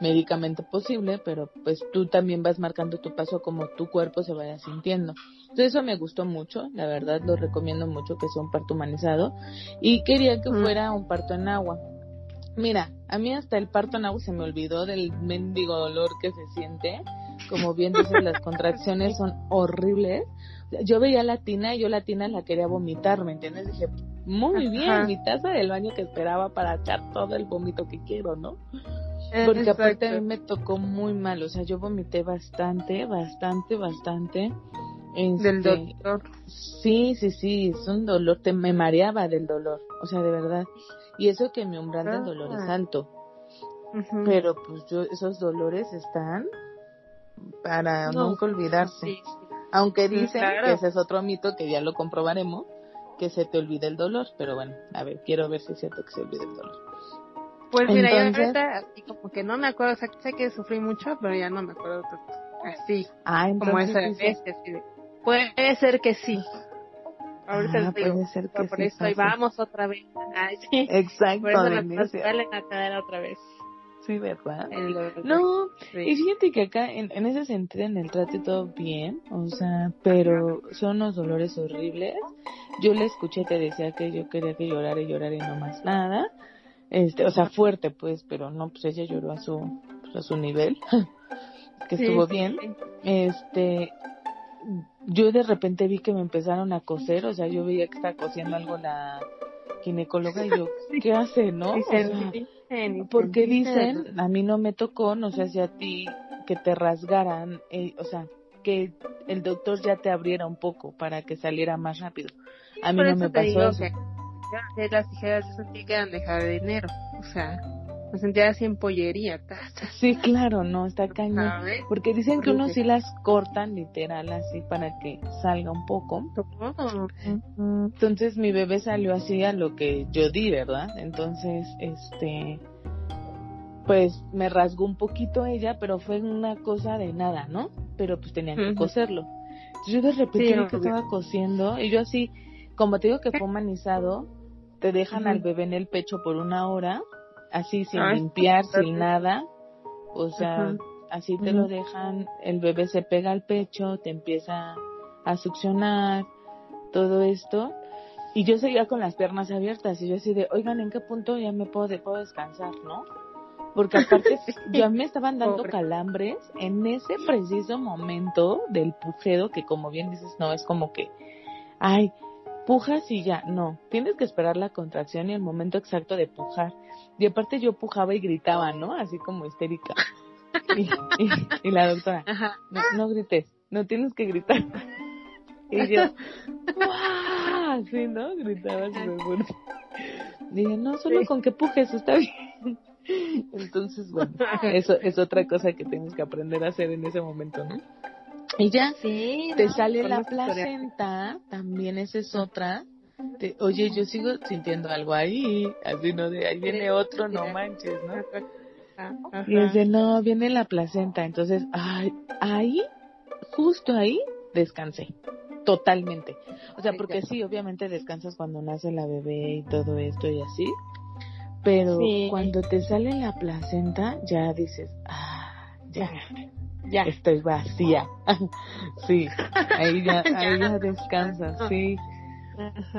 médicamente posible, pero pues tú también vas marcando tu paso como tu cuerpo se vaya sintiendo. Entonces eso me gustó mucho, la verdad lo recomiendo mucho que sea un parto humanizado y quería que fuera un parto en agua. Mira, a mí hasta el parto en agua se me olvidó del mendigo dolor que se siente. Como bien dices, las (laughs) contracciones son horribles. Yo veía la tina y yo la tina la quería vomitar, ¿me entiendes? Dije, muy bien, mi taza del baño que esperaba para echar todo el vómito que quiero, ¿no? Eh, Porque aparte a mí me tocó muy mal, o sea, yo vomité bastante, bastante, bastante. del este, dolor. Sí, sí, sí, es un dolor, te, me mareaba del dolor, o sea, de verdad. Y eso que mi umbral del dolor es ah. alto. Pero pues yo, esos dolores están para nunca olvidarse. Aunque dicen que ese es otro mito que ya lo comprobaremos, que se te olvide el dolor, pero bueno, a ver, quiero ver si es cierto que se olvide el dolor. Pues mira, yo ahorita así como que no me acuerdo, o sea, sé que sufrí mucho, pero ya no me acuerdo así, ah, como esa vez. Puede ser que sí. Ahorita ah, puede ser que por eso ahí vamos otra vez. (laughs) Ay, sí. Exacto. Por eso nos a caer otra vez. Sí, ¿verdad? No, y fíjate que acá en, en ese sentido en el trate todo bien, o sea, pero son unos dolores horribles. Yo le escuché, te decía que yo quería que llorara y llorara y no más nada. Este, o sea, fuerte pues, pero no, pues ella lloró a su, pues, a su nivel, (laughs) que estuvo bien. Este, yo de repente vi que me empezaron a coser, o sea, yo veía que estaba cosiendo algo la ginecóloga y yo, (laughs) ¿qué hace, no? Porque dicen, a mí no me tocó, no sé si a ti, que te rasgaran, eh, o sea, que el doctor ya te abriera un poco para que saliera más rápido. A mí no me pasó eso. las tijeras yo sentí que eran de dinero, o sea, me sentía así en pollería. Sí, claro, no, está cañón. Porque dicen que uno sí las cortan literal así para que salga un poco. Entonces mi bebé salió así a lo que yo di, ¿verdad? Entonces, este, pues me rasgó un poquito ella, pero fue una cosa de nada, ¿no? Pero pues tenían que coserlo. Entonces yo de repente que estaba cosiendo y yo así, como te digo que fue humanizado, te dejan al bebé en el pecho por una hora así sin limpiar, sin nada, o sea, así te lo dejan, el bebé se pega al pecho, te empieza a succionar, todo esto, y yo seguía con las piernas abiertas, y yo así de, oigan, ¿en qué punto ya me puedo, puedo descansar, no? Porque aparte (laughs) ya me estaban dando calambres en ese preciso momento del pujeo, que como bien dices, no, es como que, ay, pujas y ya, no, tienes que esperar la contracción y el momento exacto de pujar. Y aparte yo pujaba y gritaba, ¿no? Así como histérica. Y, la doctora, no, no grites, no tienes que gritar. Y yo, ¡Wow! Así, ¿no? Gritaba súper fuerte. Dije, no, solo con que pujes está bien. Entonces, bueno, eso es otra cosa que tenemos que aprender a hacer en ese momento, ¿no? Y ya, sí, te sale la placenta, también esa es otra. Oye, yo sigo sintiendo algo ahí, así no de ahí viene otro, no manches, ¿no? Y de no, viene la placenta, entonces, ay, ahí, justo ahí, descansé, totalmente. O sea, porque sí, obviamente descansas cuando nace la bebé y todo esto y así, pero cuando te sale la placenta, ya dices, ah, ya ya. Estoy vacía. (laughs) sí, ahí (laughs) ya, ahí ya descansas, sí.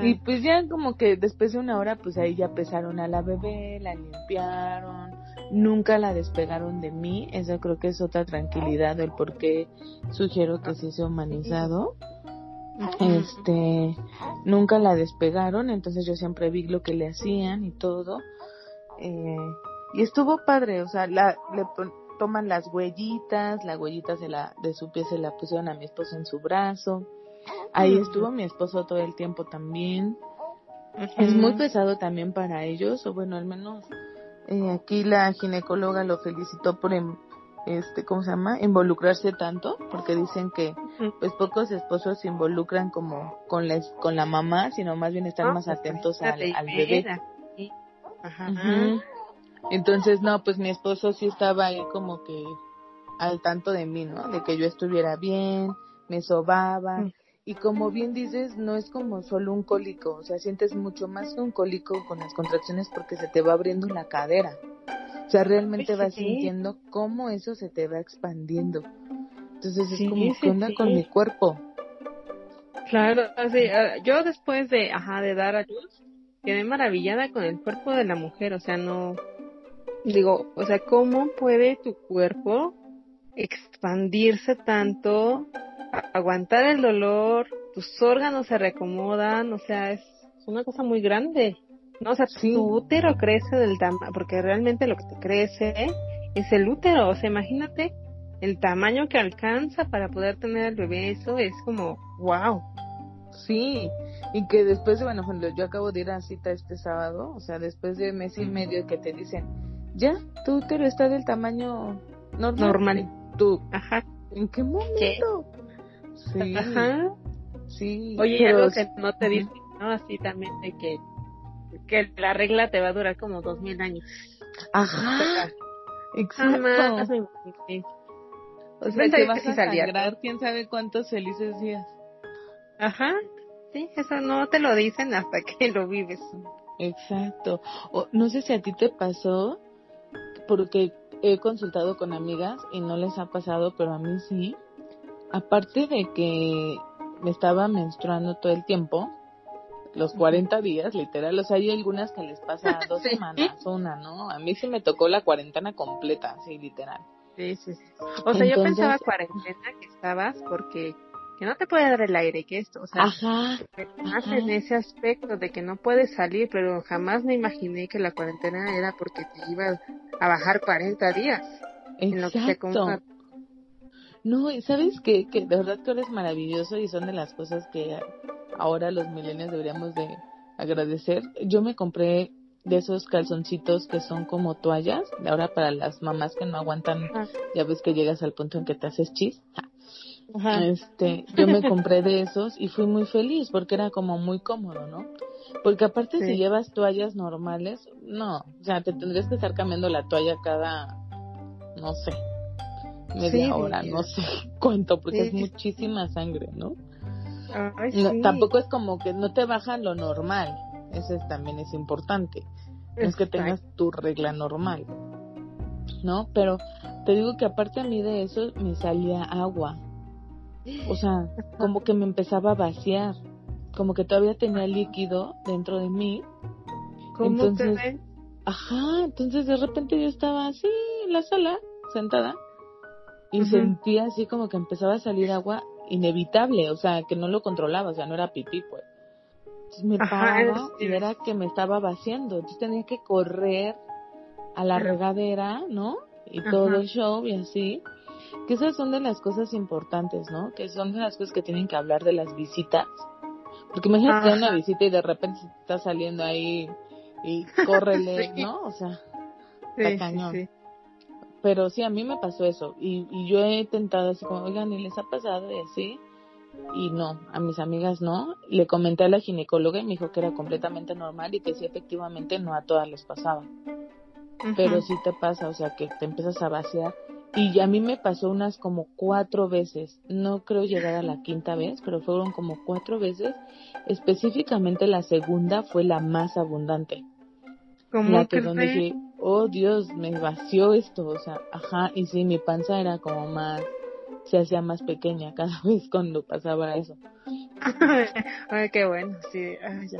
Y pues ya como que después de una hora, pues ahí ya pesaron a la bebé, la limpiaron, nunca la despegaron de mí, eso creo que es otra tranquilidad del por qué sugiero que se hizo humanizado. Este, nunca la despegaron, entonces yo siempre vi lo que le hacían y todo. Eh, y estuvo padre, o sea, la, le, toman las huellitas, la huellita se la, de su pie se la pusieron a mi esposo en su brazo. Ahí estuvo mi esposo todo el tiempo también. Es muy pesado también para ellos, o bueno, al menos eh, aquí la ginecóloga lo felicitó por, em, este, ¿cómo se llama? Involucrarse tanto, porque dicen que pues pocos esposos se involucran como con la, con la mamá, sino más bien están más pues, atentos al, al bebé. Ajá. Entonces, no, pues mi esposo sí estaba ahí como que al tanto de mí, ¿no? De que yo estuviera bien, me sobaba. Y como bien dices, no es como solo un cólico, o sea, sientes mucho más que un cólico con las contracciones porque se te va abriendo la cadera. O sea, realmente vas sintiendo cómo eso se te va expandiendo. Entonces es como, ¿qué onda con mi cuerpo? Claro, así, yo después de, ajá, de dar a luz, quedé maravillada con el cuerpo de la mujer, o sea, no, digo, o sea, ¿cómo puede tu cuerpo expandirse tanto, aguantar el dolor, tus órganos se reacomodan, o sea, es una cosa muy grande, ¿no? O sea, tu útero crece del tamaño, porque realmente lo que te crece es el útero, o sea, imagínate el tamaño que alcanza para poder tener el bebé, eso es como, wow. Sí, y que después, bueno, yo acabo de ir a cita este sábado, o sea, después de mes y medio que te dicen, ya, tu útero está del tamaño normal. Ajá. ¿En qué momento? Sí. Ajá. Sí. Oye, pero algo que no te dicen, ¿no? Así también de que, que la regla te va a durar como dos mil años. Ajá. Jamás Exacto. me imaginé. O sea, que vas a sangrar quién sabe cuántos felices días. Ajá. Sí, eso no te lo dicen hasta que lo vives. Exacto. O, no sé si a ti te pasó, porque he consultado con amigas y no les ha pasado, pero a mí sí. Aparte de que me estaba menstruando todo el tiempo, los 40 días, literal, o sea, hay algunas que les pasa (laughs) dos Sí. semanas, una, ¿no? A mí sí me tocó la cuarentena completa, sí, literal. Sí, sí, sí. O sea, yo pensaba cuarentena que estabas porque que no te puede dar el aire, que esto, o sea, Ajá, más ajá. en ese aspecto de que no puedes salir, pero jamás me imaginé que la cuarentena era porque te iba a bajar 40 días en lo que compra. No, y sabes qué? que de verdad que eres maravilloso y son de las cosas que ahora los milenios deberíamos de agradecer. Yo me compré de esos calzoncitos que son como toallas, de ahora para las mamás que no aguantan, Ajá. ya ves que llegas al punto en que te haces chis. Ajá. Este, yo me compré de esos y fui muy feliz porque era como muy cómodo, ¿no? Porque aparte Sí. si llevas toallas normales, no, o sea, te tendrías que estar cambiando la toalla cada, no sé, media Sí, hora, no sé (laughs) cuánto, porque Sí, es muchísima sangre, ¿no? Ay, No, sí. Tampoco es como que no te bajan lo normal, eso es- también es importante, no es que tengas tu regla normal, ¿no? Pero te digo que aparte a mí de eso me salía agua, o sea, como que me empezaba a vaciar, como que todavía tenía líquido dentro de mí, ¿Cómo entonces- te ven? ajá, entonces de repente yo estaba así en la sala, sentada, y sentía así como que empezaba a salir agua inevitable, o sea, que no lo controlaba, o sea, no era pipí, pues. Entonces me paraba y era que me estaba vaciando, entonces tenía que correr a la regadera, ¿no? Y Ajá. todo el show y así. Que esas son de las cosas importantes, ¿no? Que son de las cosas que tienen que hablar de las visitas. Porque imagínate Ajá. una visita y de repente se está saliendo ahí y córrele, (laughs) Sí. ¿no? O sea, Sí, está cañón. sí. Pero sí, a mí me pasó eso. Y, y yo he tentado así como, oigan, ¿y les ha pasado? Y así. Y no, a mis amigas no. Le comenté a la ginecóloga y me dijo que era completamente normal y que sí, efectivamente, no a todas les pasaba. Pero sí te pasa, o sea, que te empiezas a vaciar. Y a mí me pasó unas como cuatro veces. No creo llegar a la quinta vez, pero fueron como cuatro veces. Específicamente la segunda fue la más abundante. ¿Cómo La que crees? donde dije, oh Dios, me vació esto, o sea, ajá, y sí, mi panza era como más, se hacía más pequeña (laughs) cada vez cuando pasaba eso. (laughs) Ay, qué bueno, sí, ay, ya.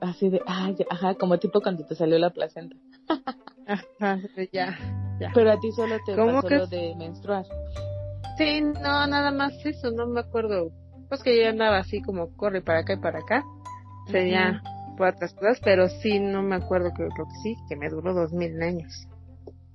Así de, ah, ya, ajá, como tipo cuando te salió la placenta. (laughs) Ajá, ya, ya. Pero a ti solo te ¿Cómo pasó que lo es? de menstruar. Sí, no, nada más eso, no me acuerdo. Pues que yo andaba así como corre para acá y para acá. Sería por otras cosas, pero sí, no me acuerdo, creo, creo que sí, que me duró dos mil años.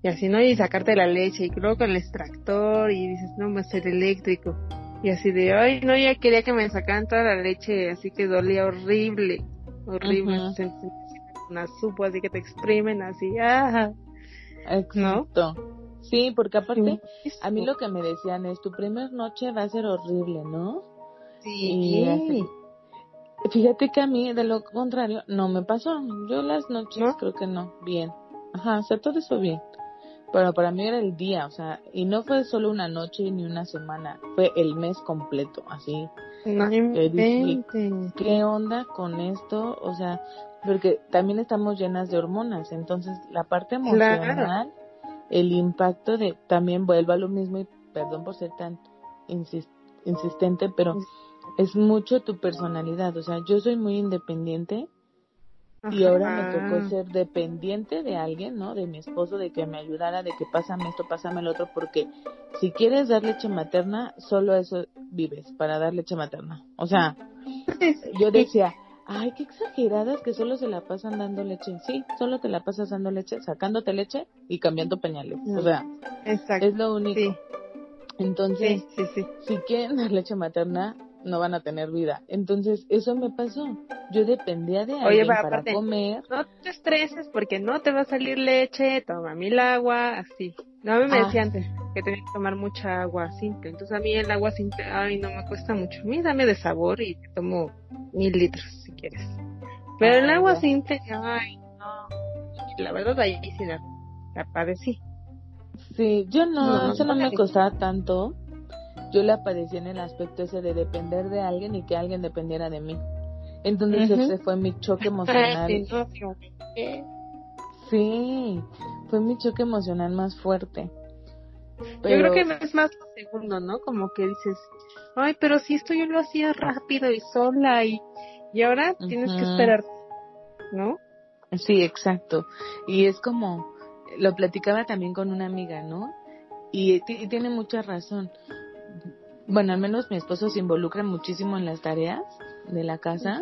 Y así, ¿no? Y sacarte la leche, y luego con el extractor, y dices, no, va a ser eléctrico. Y así de, ay, no, ya quería que me sacaran toda la leche, así que dolía horrible, horrible. Una supo así que te exprimen así, ah. Exacto. Sí, porque aparte, Sí. a mí lo que me decían es, tu primer noche va a ser horrible, ¿no? Sí. Y así. Fíjate que a mí, de lo contrario, no me pasó. Yo las noches ¿No? creo que no, bien. Ajá, o sea, todo eso bien. Pero para mí era el día, o sea, y no fue solo una noche ni una semana, fue el mes completo, así. No dije. ¿Qué onda con esto? O sea, porque también estamos llenas de hormonas, entonces la parte Claro. emocional, el impacto de, también vuelvo a lo mismo y perdón por ser tan insis- insistente, pero es mucho tu personalidad, o sea, yo soy muy independiente y ahora me tocó ser dependiente de alguien, ¿no? De mi esposo, de que me ayudara, de que pásame esto, pásame el otro, porque si quieres dar leche materna, solo eso vives, para dar leche materna. O sea, (laughs) yo decía, ay, qué exageradas que solo se la pasan dando leche. Sí, solo te la pasas dando leche, sacándote leche y cambiando pañales. O sea, Exacto. es lo único. Sí, Entonces, sí, sí, sí. si quieren dar leche materna, no van a tener vida. Entonces, eso me pasó. Yo dependía de alguien pero para aparte- comer. No te estreses porque no te va a salir leche, toma mil agua, así. No, a mí me Ah. decía antes, que tenía que tomar mucha agua simple. Entonces a mí el agua simple, ay, no me cuesta mucho. A mí dame de sabor y tomo mil litros si quieres. Pero el agua simple, ay, no. La verdad ahí sí la, la padecí. Sí, yo no, eso no me costaba tanto. Yo la padecí en el aspecto ese de depender de alguien y que alguien dependiera de mí. Entonces ese fue mi choque (laughs) emocional. Sí, fue mi choque emocional más fuerte. Pero... Yo creo que es más segundo, ¿no? Como que dices, ay, pero si esto yo lo hacía rápido y sola y, y ahora tienes que esperar, ¿no? Sí, exacto. Y es como, lo platicaba también con una amiga, ¿no? Y, tiene mucha razón. Bueno, al menos mi esposo se involucra muchísimo en las tareas de la casa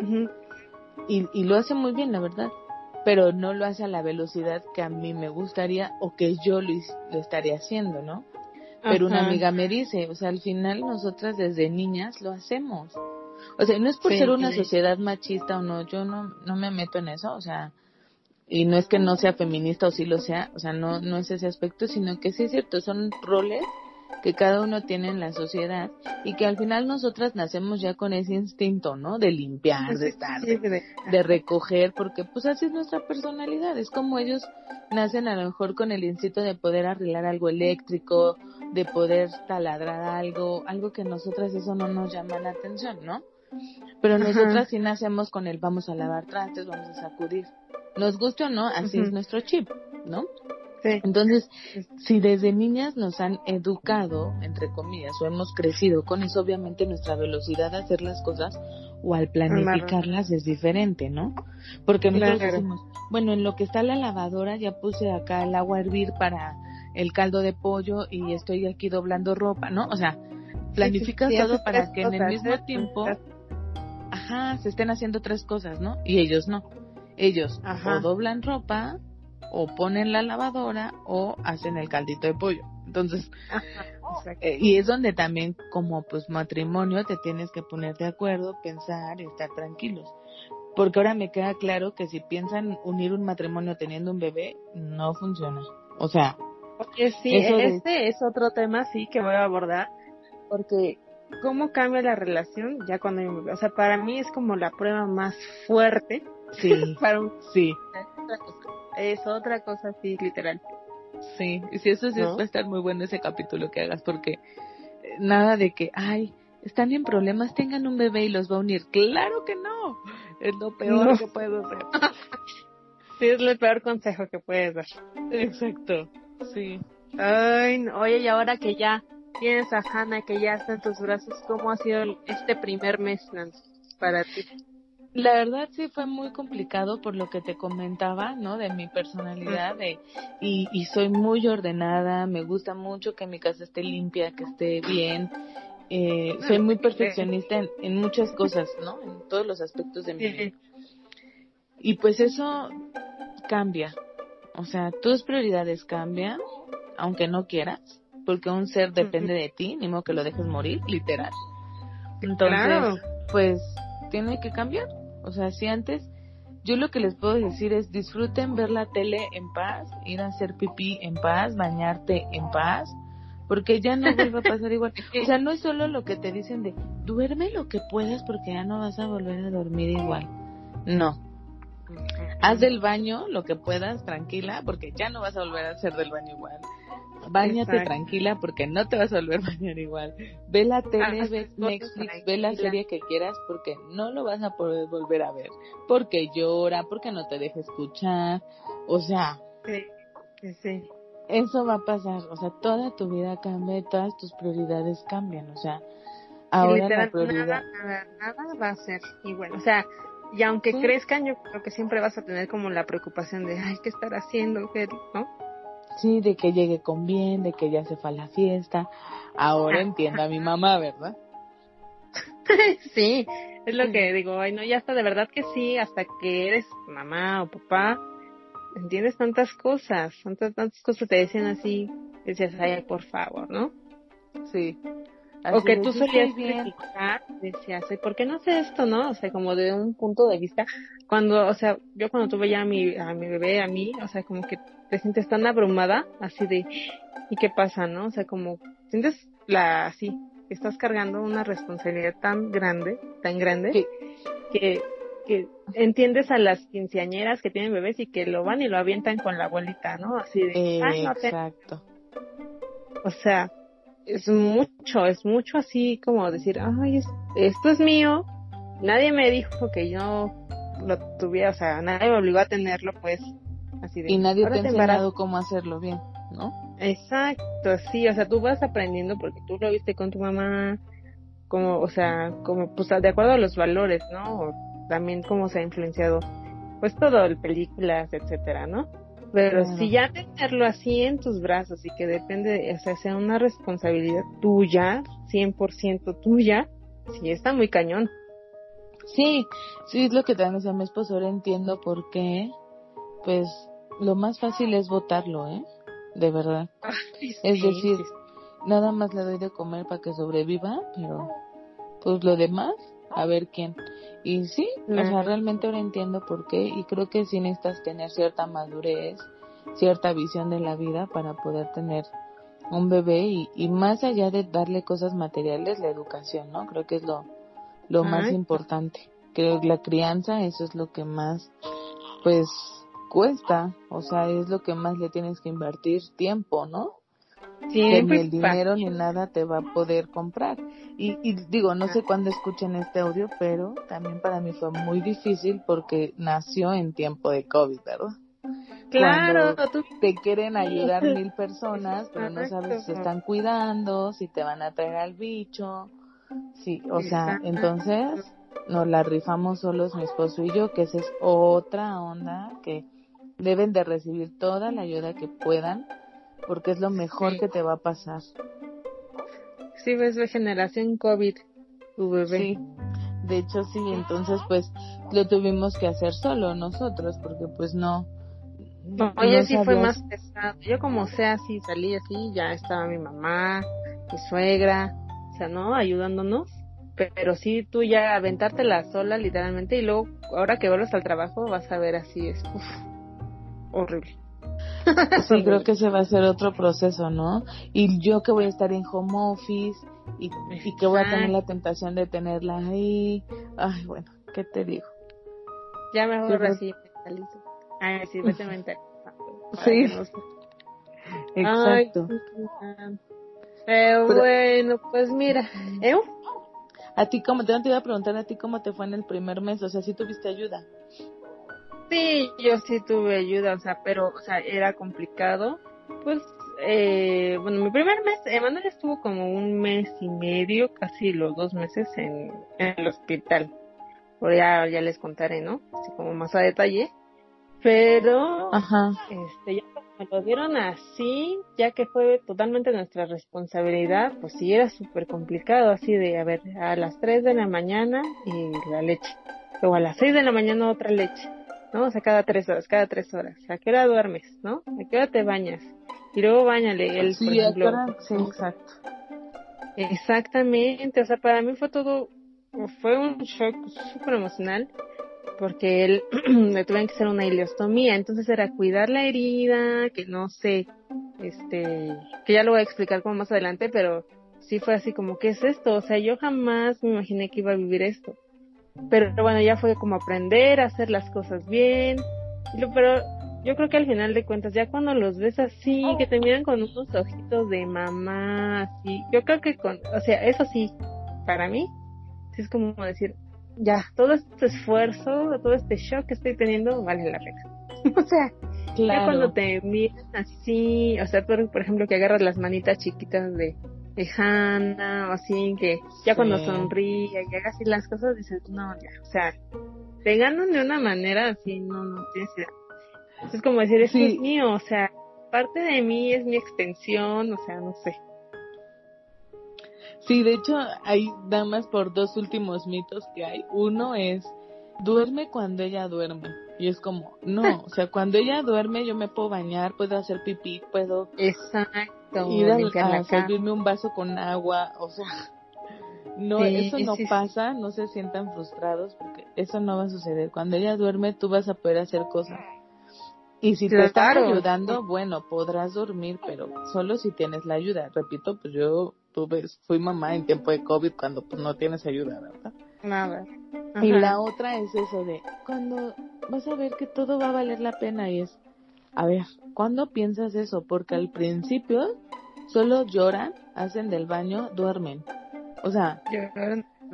y, y lo hace muy bien, la verdad pero no lo hace a la velocidad que a mí me gustaría o que yo lo, lo estaría haciendo, ¿no? Pero una amiga me dice, o sea, al final nosotras desde niñas lo hacemos. O sea, no es por ser una sociedad machista o no, yo no, no me meto en eso, o sea, y no es que no sea feminista o sí lo sea, o sea, no, no es ese aspecto, sino que sí es cierto, son roles que cada uno tiene en la sociedad y que al final nosotras nacemos ya con ese instinto, ¿no? De limpiar, de estar, de, recoger, porque pues así es nuestra personalidad, es como ellos nacen a lo mejor con el instinto de poder arreglar algo eléctrico, de poder taladrar algo, algo que nosotras eso no nos llama la atención, ¿no? Pero nosotras sí nacemos con el vamos a lavar trastes, vamos a sacudir. Nos guste o no, así es nuestro chip, ¿no? Entonces, si desde niñas nos han educado, entre comillas, o hemos crecido con eso, obviamente nuestra velocidad de hacer las cosas o al planificarlas es diferente, ¿no? Porque nosotros decimos, bueno, en lo que está la lavadora ya puse acá el agua a hervir para el caldo de pollo y estoy aquí doblando ropa, ¿no? O sea, planificas todo para que en el mismo tiempo, ajá, se estén haciendo tres cosas, ¿no? Y ellos no. Ellos o doblan ropa o ponen la lavadora o hacen el caldito de pollo. Entonces, eh, y es donde también como pues matrimonio te tienes que poner de acuerdo, pensar y estar tranquilos. Porque ahora me queda claro que si piensan unir un matrimonio teniendo un bebé, no funciona. O sea, porque sí, este es otro tema sí que voy a abordar, porque cómo cambia la relación ya cuando hay un bebé. O sea, para mí es como la prueba más fuerte. Sí, (laughs) para un, sí (laughs) es otra cosa así, literal. Sí, y si eso sí va a estar muy bueno ese capítulo que hagas, porque eh, nada de que, ay, están en problemas, tengan un bebé y los va a unir. Claro que no, es lo peor que puedo hacer. (laughs) sí, es el peor consejo que puedes dar. Exacto, sí. Ay, oye, y ahora que ya tienes a Hannah, que ya está en tus brazos, ¿cómo ha sido este primer mes, para ti? La verdad sí fue muy complicado por lo que te comentaba, ¿no? De mi personalidad de, y, y soy muy ordenada, me gusta mucho que mi casa esté limpia, que esté bien. Eh, soy muy perfeccionista en, en, muchas cosas, ¿no? En todos los aspectos de mi vida. Y pues eso cambia. O sea, tus prioridades cambian, aunque no quieras, porque un ser depende de ti, ni modo que lo dejes morir, literal. Entonces, pues tiene que cambiar. O sea, si antes, yo lo que les puedo decir es disfruten ver la tele en paz, ir a hacer pipí en paz, bañarte en paz, porque ya no vuelve a pasar igual. (laughs) O sea, no es solo lo que te dicen de duerme lo que puedas porque ya no vas a volver a dormir igual. No. Haz del baño lo que puedas, tranquila, porque ya no vas a volver a hacer del baño igual. Báñate tranquila porque no te vas a volver a bañar igual. Ve la tele, ve Netflix, ve la serie que quieras porque no lo vas a poder volver a ver. Porque llora, porque no te deja escuchar. O sea, sí, sí. Eso va a pasar. O sea, toda tu vida cambia y todas tus prioridades cambian. O sea, ahora la prioridad. Nada, nada, va a ser igual. O sea, y aunque crezcan, yo creo que siempre vas a tener como la preocupación de, ay, ¿qué estar haciendo? ¿No? Sí, de que llegue con bien, de que ya se fue a la fiesta. Ahora entiendo a mi mamá, ¿verdad? (laughs) sí, es lo que digo, ay no, ya está, de verdad que sí, hasta que eres mamá o papá, entiendes tantas cosas, tantas, tantas cosas te decían así, decías, ay, por favor, ¿no? Sí, o que tú solías criticar, decías, ¿por qué no hace esto, no? O sea, como de un punto de vista, cuando, o sea, yo cuando tuve ya a mi, a mi bebé, a mí, o sea, como que te sientes tan abrumada, así de, ¿y qué pasa, no? O sea, como, sientes la, así, estás cargando una responsabilidad tan grande, tan grande, que, que entiendes a las quinceañeras que tienen bebés y que lo van y lo avientan con la abuelita, ¿no? Así de, Exacto. O sea, es mucho, es mucho así como decir, ay, esto es mío, nadie me dijo que yo lo tuviera, o sea, nadie me obligó a tenerlo, pues, así de. Y nadie te ha enseñado cómo hacerlo bien, ¿no? Exacto, sí, o sea, tú vas aprendiendo porque tú lo viste con tu mamá, como, o sea, como, pues, de acuerdo a los valores, ¿no? O también cómo se ha influenciado, pues, todo, películas, etcétera, ¿no? Pero si ya tenerlo así en tus brazos y que depende, o sea, sea una responsabilidad tuya, 100% tuya, sí está muy cañón. Sí, sí es lo que también decía mi esposo, ahora entiendo por qué, pues lo más fácil es votarlo, ¿eh? De verdad. (laughs) es decir, nada más le doy de comer para que sobreviva, pero pues lo demás, a ver quién. Y sí, o sea, realmente ahora entiendo por qué y creo que sí necesitas tener cierta madurez, cierta visión de la vida para poder tener un bebé y, y más allá de darle cosas materiales, la educación, ¿no? Creo que es lo, lo más importante. Creo que la crianza, eso es lo que más, pues, cuesta, o sea, es lo que más le tienes que invertir tiempo, ¿no? que ni el dinero ni nada te va a poder comprar. Y, y digo, no sé cuándo escuchen este audio, pero también para mí fue muy difícil porque nació en tiempo de COVID, ¿verdad? Claro, te quieren ayudar mil (laughs) personas, pero no sabes si se están cuidando, si te van a traer al bicho. Sí, o sea, entonces nos la rifamos solos mi esposo y yo, que esa es otra onda que deben de recibir toda la ayuda que puedan porque es lo mejor que te va a pasar. Sí, ves de generación COVID, tu bebé. Sí, de hecho sí, entonces pues lo tuvimos que hacer solo nosotros, porque pues no. No, oye, sí fue más pesado. Yo como sea, así salí así, ya estaba mi mamá, mi suegra, o sea, ¿no? Ayudándonos. Pero sí, tú ya aventártela sola, literalmente, y luego, ahora que vuelves al trabajo, vas a ver así, es horrible. Sí, (laughs) creo que se va a hacer otro proceso, ¿no? Y yo que voy a estar en home office y, que voy a tener la tentación de tenerla ahí. Ay, bueno, ¿qué te digo? Ya mejor así mentalizo. Ay, sí, vete mental. Sí. (laughs) Exacto. Pero, bueno, pues mira, ¿eh? A ti, ¿cómo te, te iba a preguntar a ti cómo te fue en el primer mes? O sea, si tuviste ayuda. Sí, yo sí tuve ayuda, o sea, pero, o sea, era complicado. Pues, eh, bueno, mi primer mes, Emanuel estuvo como un mes y medio, casi los dos meses en, el hospital. Por ya, ya les contaré, ¿no? Así como más a detalle. Pero, Ajá. este, ya me lo dieron así, ya que fue totalmente nuestra responsabilidad, pues sí era súper complicado, así de, a ver, a las 3 de la mañana y la leche. Luego a las 6 de la mañana otra leche ¿no? O sea, cada tres horas, cada tres horas. ¿A qué hora duermes, no? ¿A qué hora te bañas? Y luego bañale él, sí, sí, exacto. Exactamente, o sea, para mí fue todo, fue un shock súper emocional porque él (clears throat) le tuvieron que hacer una ileostomía, entonces era cuidar la herida, que no sé, este, que ya lo voy a explicar como más adelante, pero sí fue así como, ¿qué es esto? O sea, yo jamás me imaginé que iba a vivir esto. Pero bueno, ya fue como aprender a hacer las cosas bien. Pero yo creo que al final de cuentas, ya cuando los ves así, que te miran con unos ojitos de mamá, así, yo creo que con, o sea, eso sí, para mí, sí es como decir, ya, todo este esfuerzo, todo este shock que estoy teniendo, vale la pena. (laughs) o sea, ya cuando te miran así, o sea, por, por ejemplo, que agarras las manitas chiquitas de, lejana o así que ya cuando sonríe y haga así las cosas dices no ya o sea te ganan de una manera así no no tienes idea es como decir esto es mío o sea parte de mí es mi extensión o sea no sé. Sí de hecho hay damas por dos últimos mitos que hay. Uno es duerme cuando ella duerme. Y es como, no, o sea, cuando ella duerme yo me puedo bañar, puedo hacer pipí, puedo Exacto. ir a, a servirme un vaso con agua, o sea, no, Sí, eso no sí, pasa, no se sientan frustrados porque eso no va a suceder. Cuando ella duerme tú vas a poder hacer cosas. Y si te están Claro. ayudando, bueno, podrás dormir, pero solo si tienes la ayuda. Repito, pues yo tuve, fui mamá en tiempo de COVID cuando pues no tienes ayuda, ¿verdad? Nada. Y Ajá. la otra es eso de cuando vas a ver que todo va a valer la pena y es, a ver, ¿cuándo piensas eso? Porque al principio solo lloran, hacen del baño, duermen. O sea, Yo-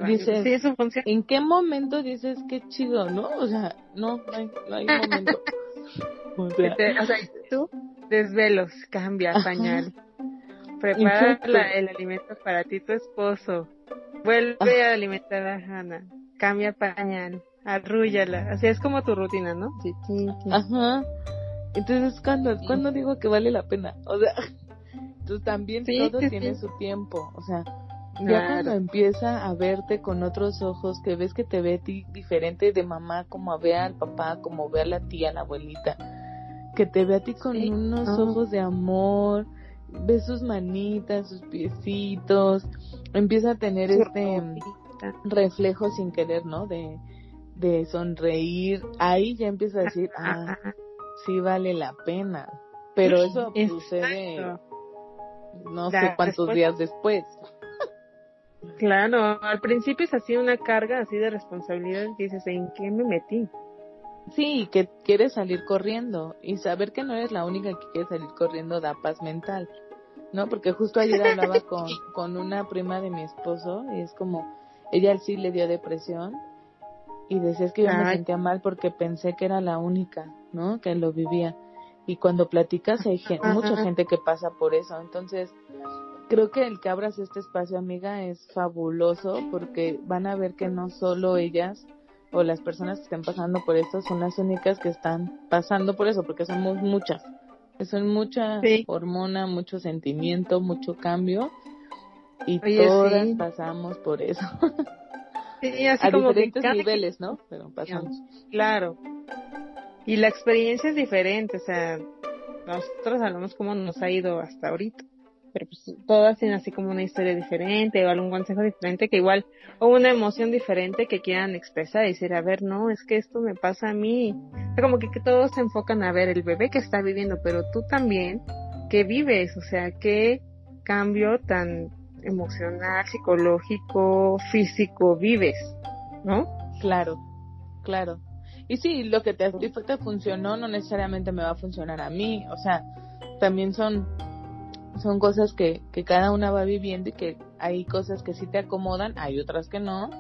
Dices- sí, eso funciona. ¿en qué momento dices qué chido, no? O sea, no, no hay, no hay momento. (laughs) O sea, te- o sea, tú desvelos, cambia pañal. (laughs) Prepara la- el alimento para ti, tu esposo. Vuelve a alimentar a Hannah. Cambia pañal. Arrúllala. Así es como tu rutina, ¿no? Sí, sí, sí. Ajá. Entonces, cuando cuando digo que vale la pena? O sea, (laughs) entonces también Sí, todo sí, tiene sí. su tiempo. O sea, ya Claro. cuando empieza a verte con otros ojos, que ves que te ve a ti diferente de mamá, como ve al papá, como ve a la tía, la abuelita, que te ve a ti con Sí. unos Ajá. ojos de amor, ves sus manitas, sus piecitos, empieza a tener este reflejo sin querer, ¿no? De, de sonreír, ahí ya empieza a decir, ah, sí vale la pena. Pero eso sucede no sé cuántos días después. Claro, al principio es así una carga así de responsabilidad que dices, ¿en qué me metí? Sí, que quieres salir corriendo y saber que no eres la única que quiere salir corriendo da paz mental, ¿no? Porque justo ayer (laughs) hablaba con, con una prima de mi esposo y es como, ella sí le dio depresión y decía es que yo me sentía mal porque pensé que era la única, ¿no? Que lo vivía. Y cuando platicas hay mucha gente que pasa por eso, entonces creo que el que abras este espacio, amiga, es fabuloso porque van a ver que no solo ellas o las personas que estén pasando por esto son las únicas que están pasando por eso, porque somos muchas. Son mucha Sí. hormona, mucho sentimiento, mucho cambio y Oye, todas sí. pasamos por eso. (laughs) Sí, así A como diferentes niveles, ¿no? Pero pasamos. Claro. Y la experiencia es diferente, o sea, nosotros hablamos cómo nos ha ido hasta ahorita, pero pues todas tienen así como una historia diferente o algún consejo diferente que igual, o una emoción diferente que quieran expresar y decir, a ver, no, es que esto me pasa a mí. O sea, como que, que todos se enfocan a ver el bebé que está viviendo, pero tú también, que vives? O sea, qué cambio tan emocional, psicológico, físico vives, ¿no? Claro, claro. Y sí, lo que te, te funcionó no necesariamente me va a funcionar a mí. O sea, también son, son cosas que, que cada una va viviendo y que hay cosas que sí te acomodan, hay otras que no.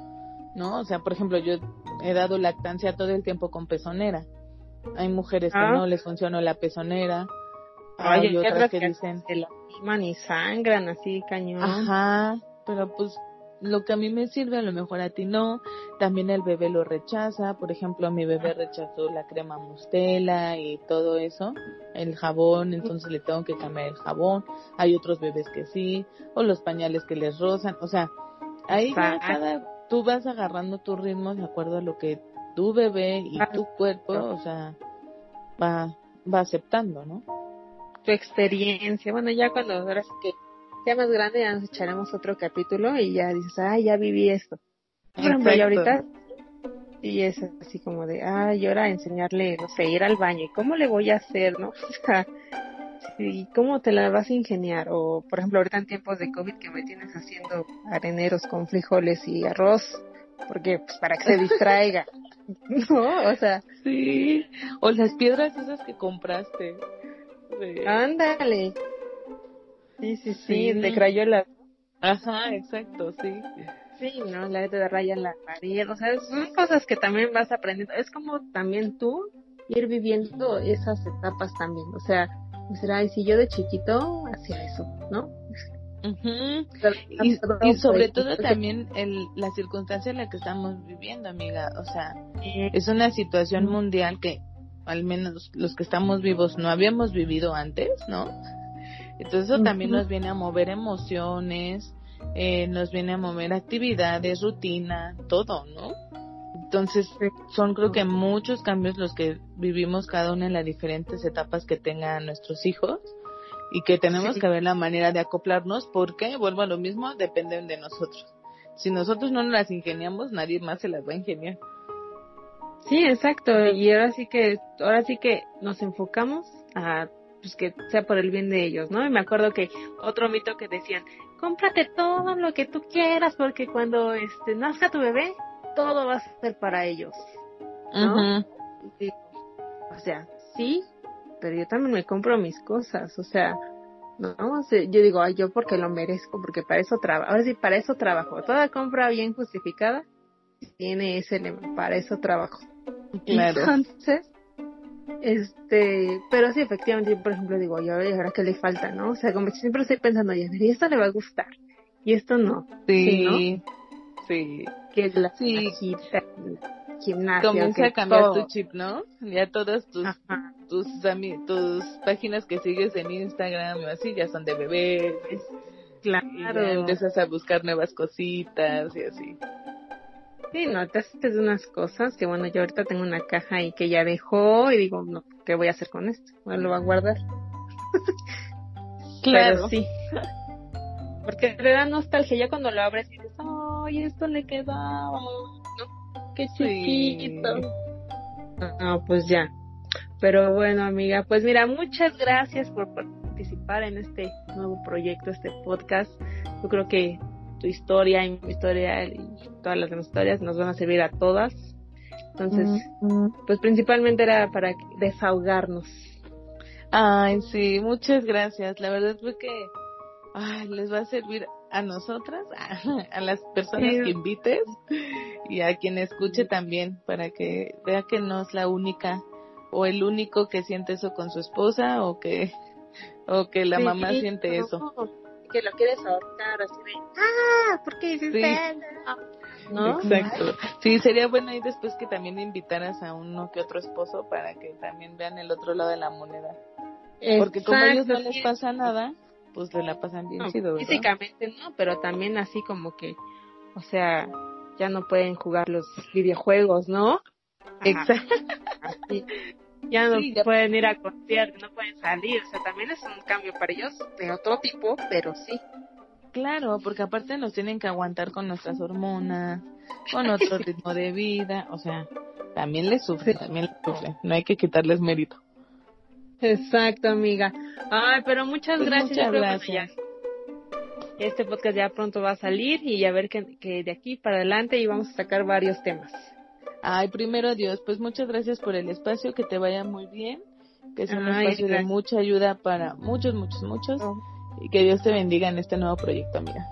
¿No? O sea, por ejemplo, yo he dado lactancia todo el tiempo con pezonera. Hay mujeres que Ah. no les funcionó la pezonera. Ay, Hay otras que que dicen, se lastiman y sangran así cañón. Ajá, pero pues lo que a mí me sirve a lo mejor a ti no. También el bebé lo rechaza. Por ejemplo, mi bebé rechazó la crema mustela y todo eso, el jabón, entonces le tengo que cambiar el jabón. Hay otros bebés que sí, o los pañales que les rozan. O sea, ahí ya cada, tú vas agarrando tu ritmo de acuerdo a lo que tu bebé y tu cuerpo, o sea, va, va aceptando, ¿no? Tu experiencia. Bueno, ya cuando ahora sí que sea más grande ya nos echaremos otro capítulo y ya dices, ay, ya viví esto. Por ejemplo, ahorita y es así como de, ay, ahora enseñarle, no sé, ir al baño. ¿Y cómo le voy a hacer, no? (laughs) O sea, ¿y cómo te la vas a ingeniar? O, por ejemplo, ahorita en tiempos de COVID que me tienes haciendo areneros con frijoles y arroz, porque, pues, para que se distraiga. (laughs) no, o sea, Sí, o las piedras esas que compraste. ándale. Sí, sí, sí, Sí. de crayolas. Ajá, exacto, sí. Sí, ¿no? La de raya en la pared, o sea, son cosas que también vas aprendiendo. Es como también tú ir viviendo esas etapas también. O sea, decir, ay, si yo de chiquito hacía eso, ¿no? Pero- Y, pero, y sobre pues, todo porque- también el, la circunstancia en la que estamos viviendo, amiga. O sea, es una situación mundial que al menos los que estamos vivos no habíamos vivido antes, ¿no? Entonces eso también nos viene a mover emociones, eh, nos viene a mover actividades, rutina, todo, ¿no? Entonces, son creo que muchos cambios los que vivimos cada uno en las diferentes etapas que tengan nuestros hijos y que tenemos que ver la manera de acoplarnos porque, vuelvo a lo mismo, dependen de nosotros. Si nosotros no nos las ingeniamos, nadie más se las va a ingeniar. Sí, exacto. Y ahora sí que, ahora sí que nos enfocamos a pues que sea por el bien de ellos, ¿no? Y me acuerdo que otro mito que decían, cómprate todo lo que tú quieras porque cuando este nazca tu bebé, todo va a ser para ellos, ¿no? o sea, sí, pero yo también me compro mis cosas, o sea, no, yo digo, ay, yo porque lo merezco, porque para eso trabajo, ahora sí, para eso trabajo, toda compra bien justificada tiene ese lema, para eso trabajo. Claro. Entonces, este, pero sí, efectivamente, yo por ejemplo digo, yo ahora que le falta, ¿no? O sea, como siempre estoy pensando, y esto le va a gustar, y esto no. Sí, sí. Que la, sí. gimnasia. Comienza a cambiar tu chip, ¿no? Ya todas tus, tus, tus páginas que sigues en Instagram o así ya son de bebés. Claro. Y empiezas a buscar nuevas cositas y así. Sí, no, te haces de unas cosas que bueno, yo ahorita tengo una caja y que ya dejó y digo, no, ¿qué voy a hacer con esto? Bueno, lo va a guardar. (laughs) claro. sí. Porque te da nostalgia ya cuando lo abres y dices, ay, esto le quedaba, ¿no? Qué chiquito. No, pues ya. Pero bueno, amiga, pues mira, muchas gracias por participar en este nuevo proyecto, este podcast. Yo creo que tu historia y mi historia y todas las demás historias nos van a servir a todas. Entonces, pues principalmente era para desahogarnos. Ay, sí, muchas gracias. La verdad es que ay, les va a servir a nosotras, (laughs) a, las personas que invites y a quien escuche también para que vea que no es la única o el único que siente eso con su esposa o que o que la mamá siente eso que lo quieres ahorcar, así de, ah, ¿por qué hiciste sí. ¿No? Exacto. Sí, sería bueno ahí después que también invitaras a uno que otro esposo para que también vean el otro lado de la moneda. Porque como a ellos no les pasa nada, pues le la pasan bien chido, ¿verdad? Físicamente no, pero también así como que, o sea, ya no pueden jugar los videojuegos, ¿no? Exacto. Ya no pueden ir a conciertos, no pueden salir, o sea, también es un cambio para ellos de otro tipo, pero sí. Claro, porque aparte nos tienen que aguantar con nuestras hormonas, con otro (laughs) ritmo de vida, o sea, también les sufre, también les sufre, no hay que quitarles mérito. Exacto, amiga. Ay, pero muchas pues gracias. Muchas gracias. Este podcast ya pronto va a salir y a ver que, que de aquí para adelante y vamos a sacar varios temas. Ay, primero Dios, pues muchas gracias por el espacio, que te vaya muy bien, que sea un espacio de mucha ayuda para muchos, muchos, muchos, oh. y que Dios te bendiga en este nuevo proyecto, amiga.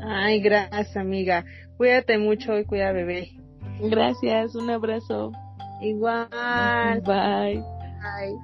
Ay, gracias, amiga. Cuídate mucho y cuida bebé. Gracias, un abrazo. Igual. Bye. Bye.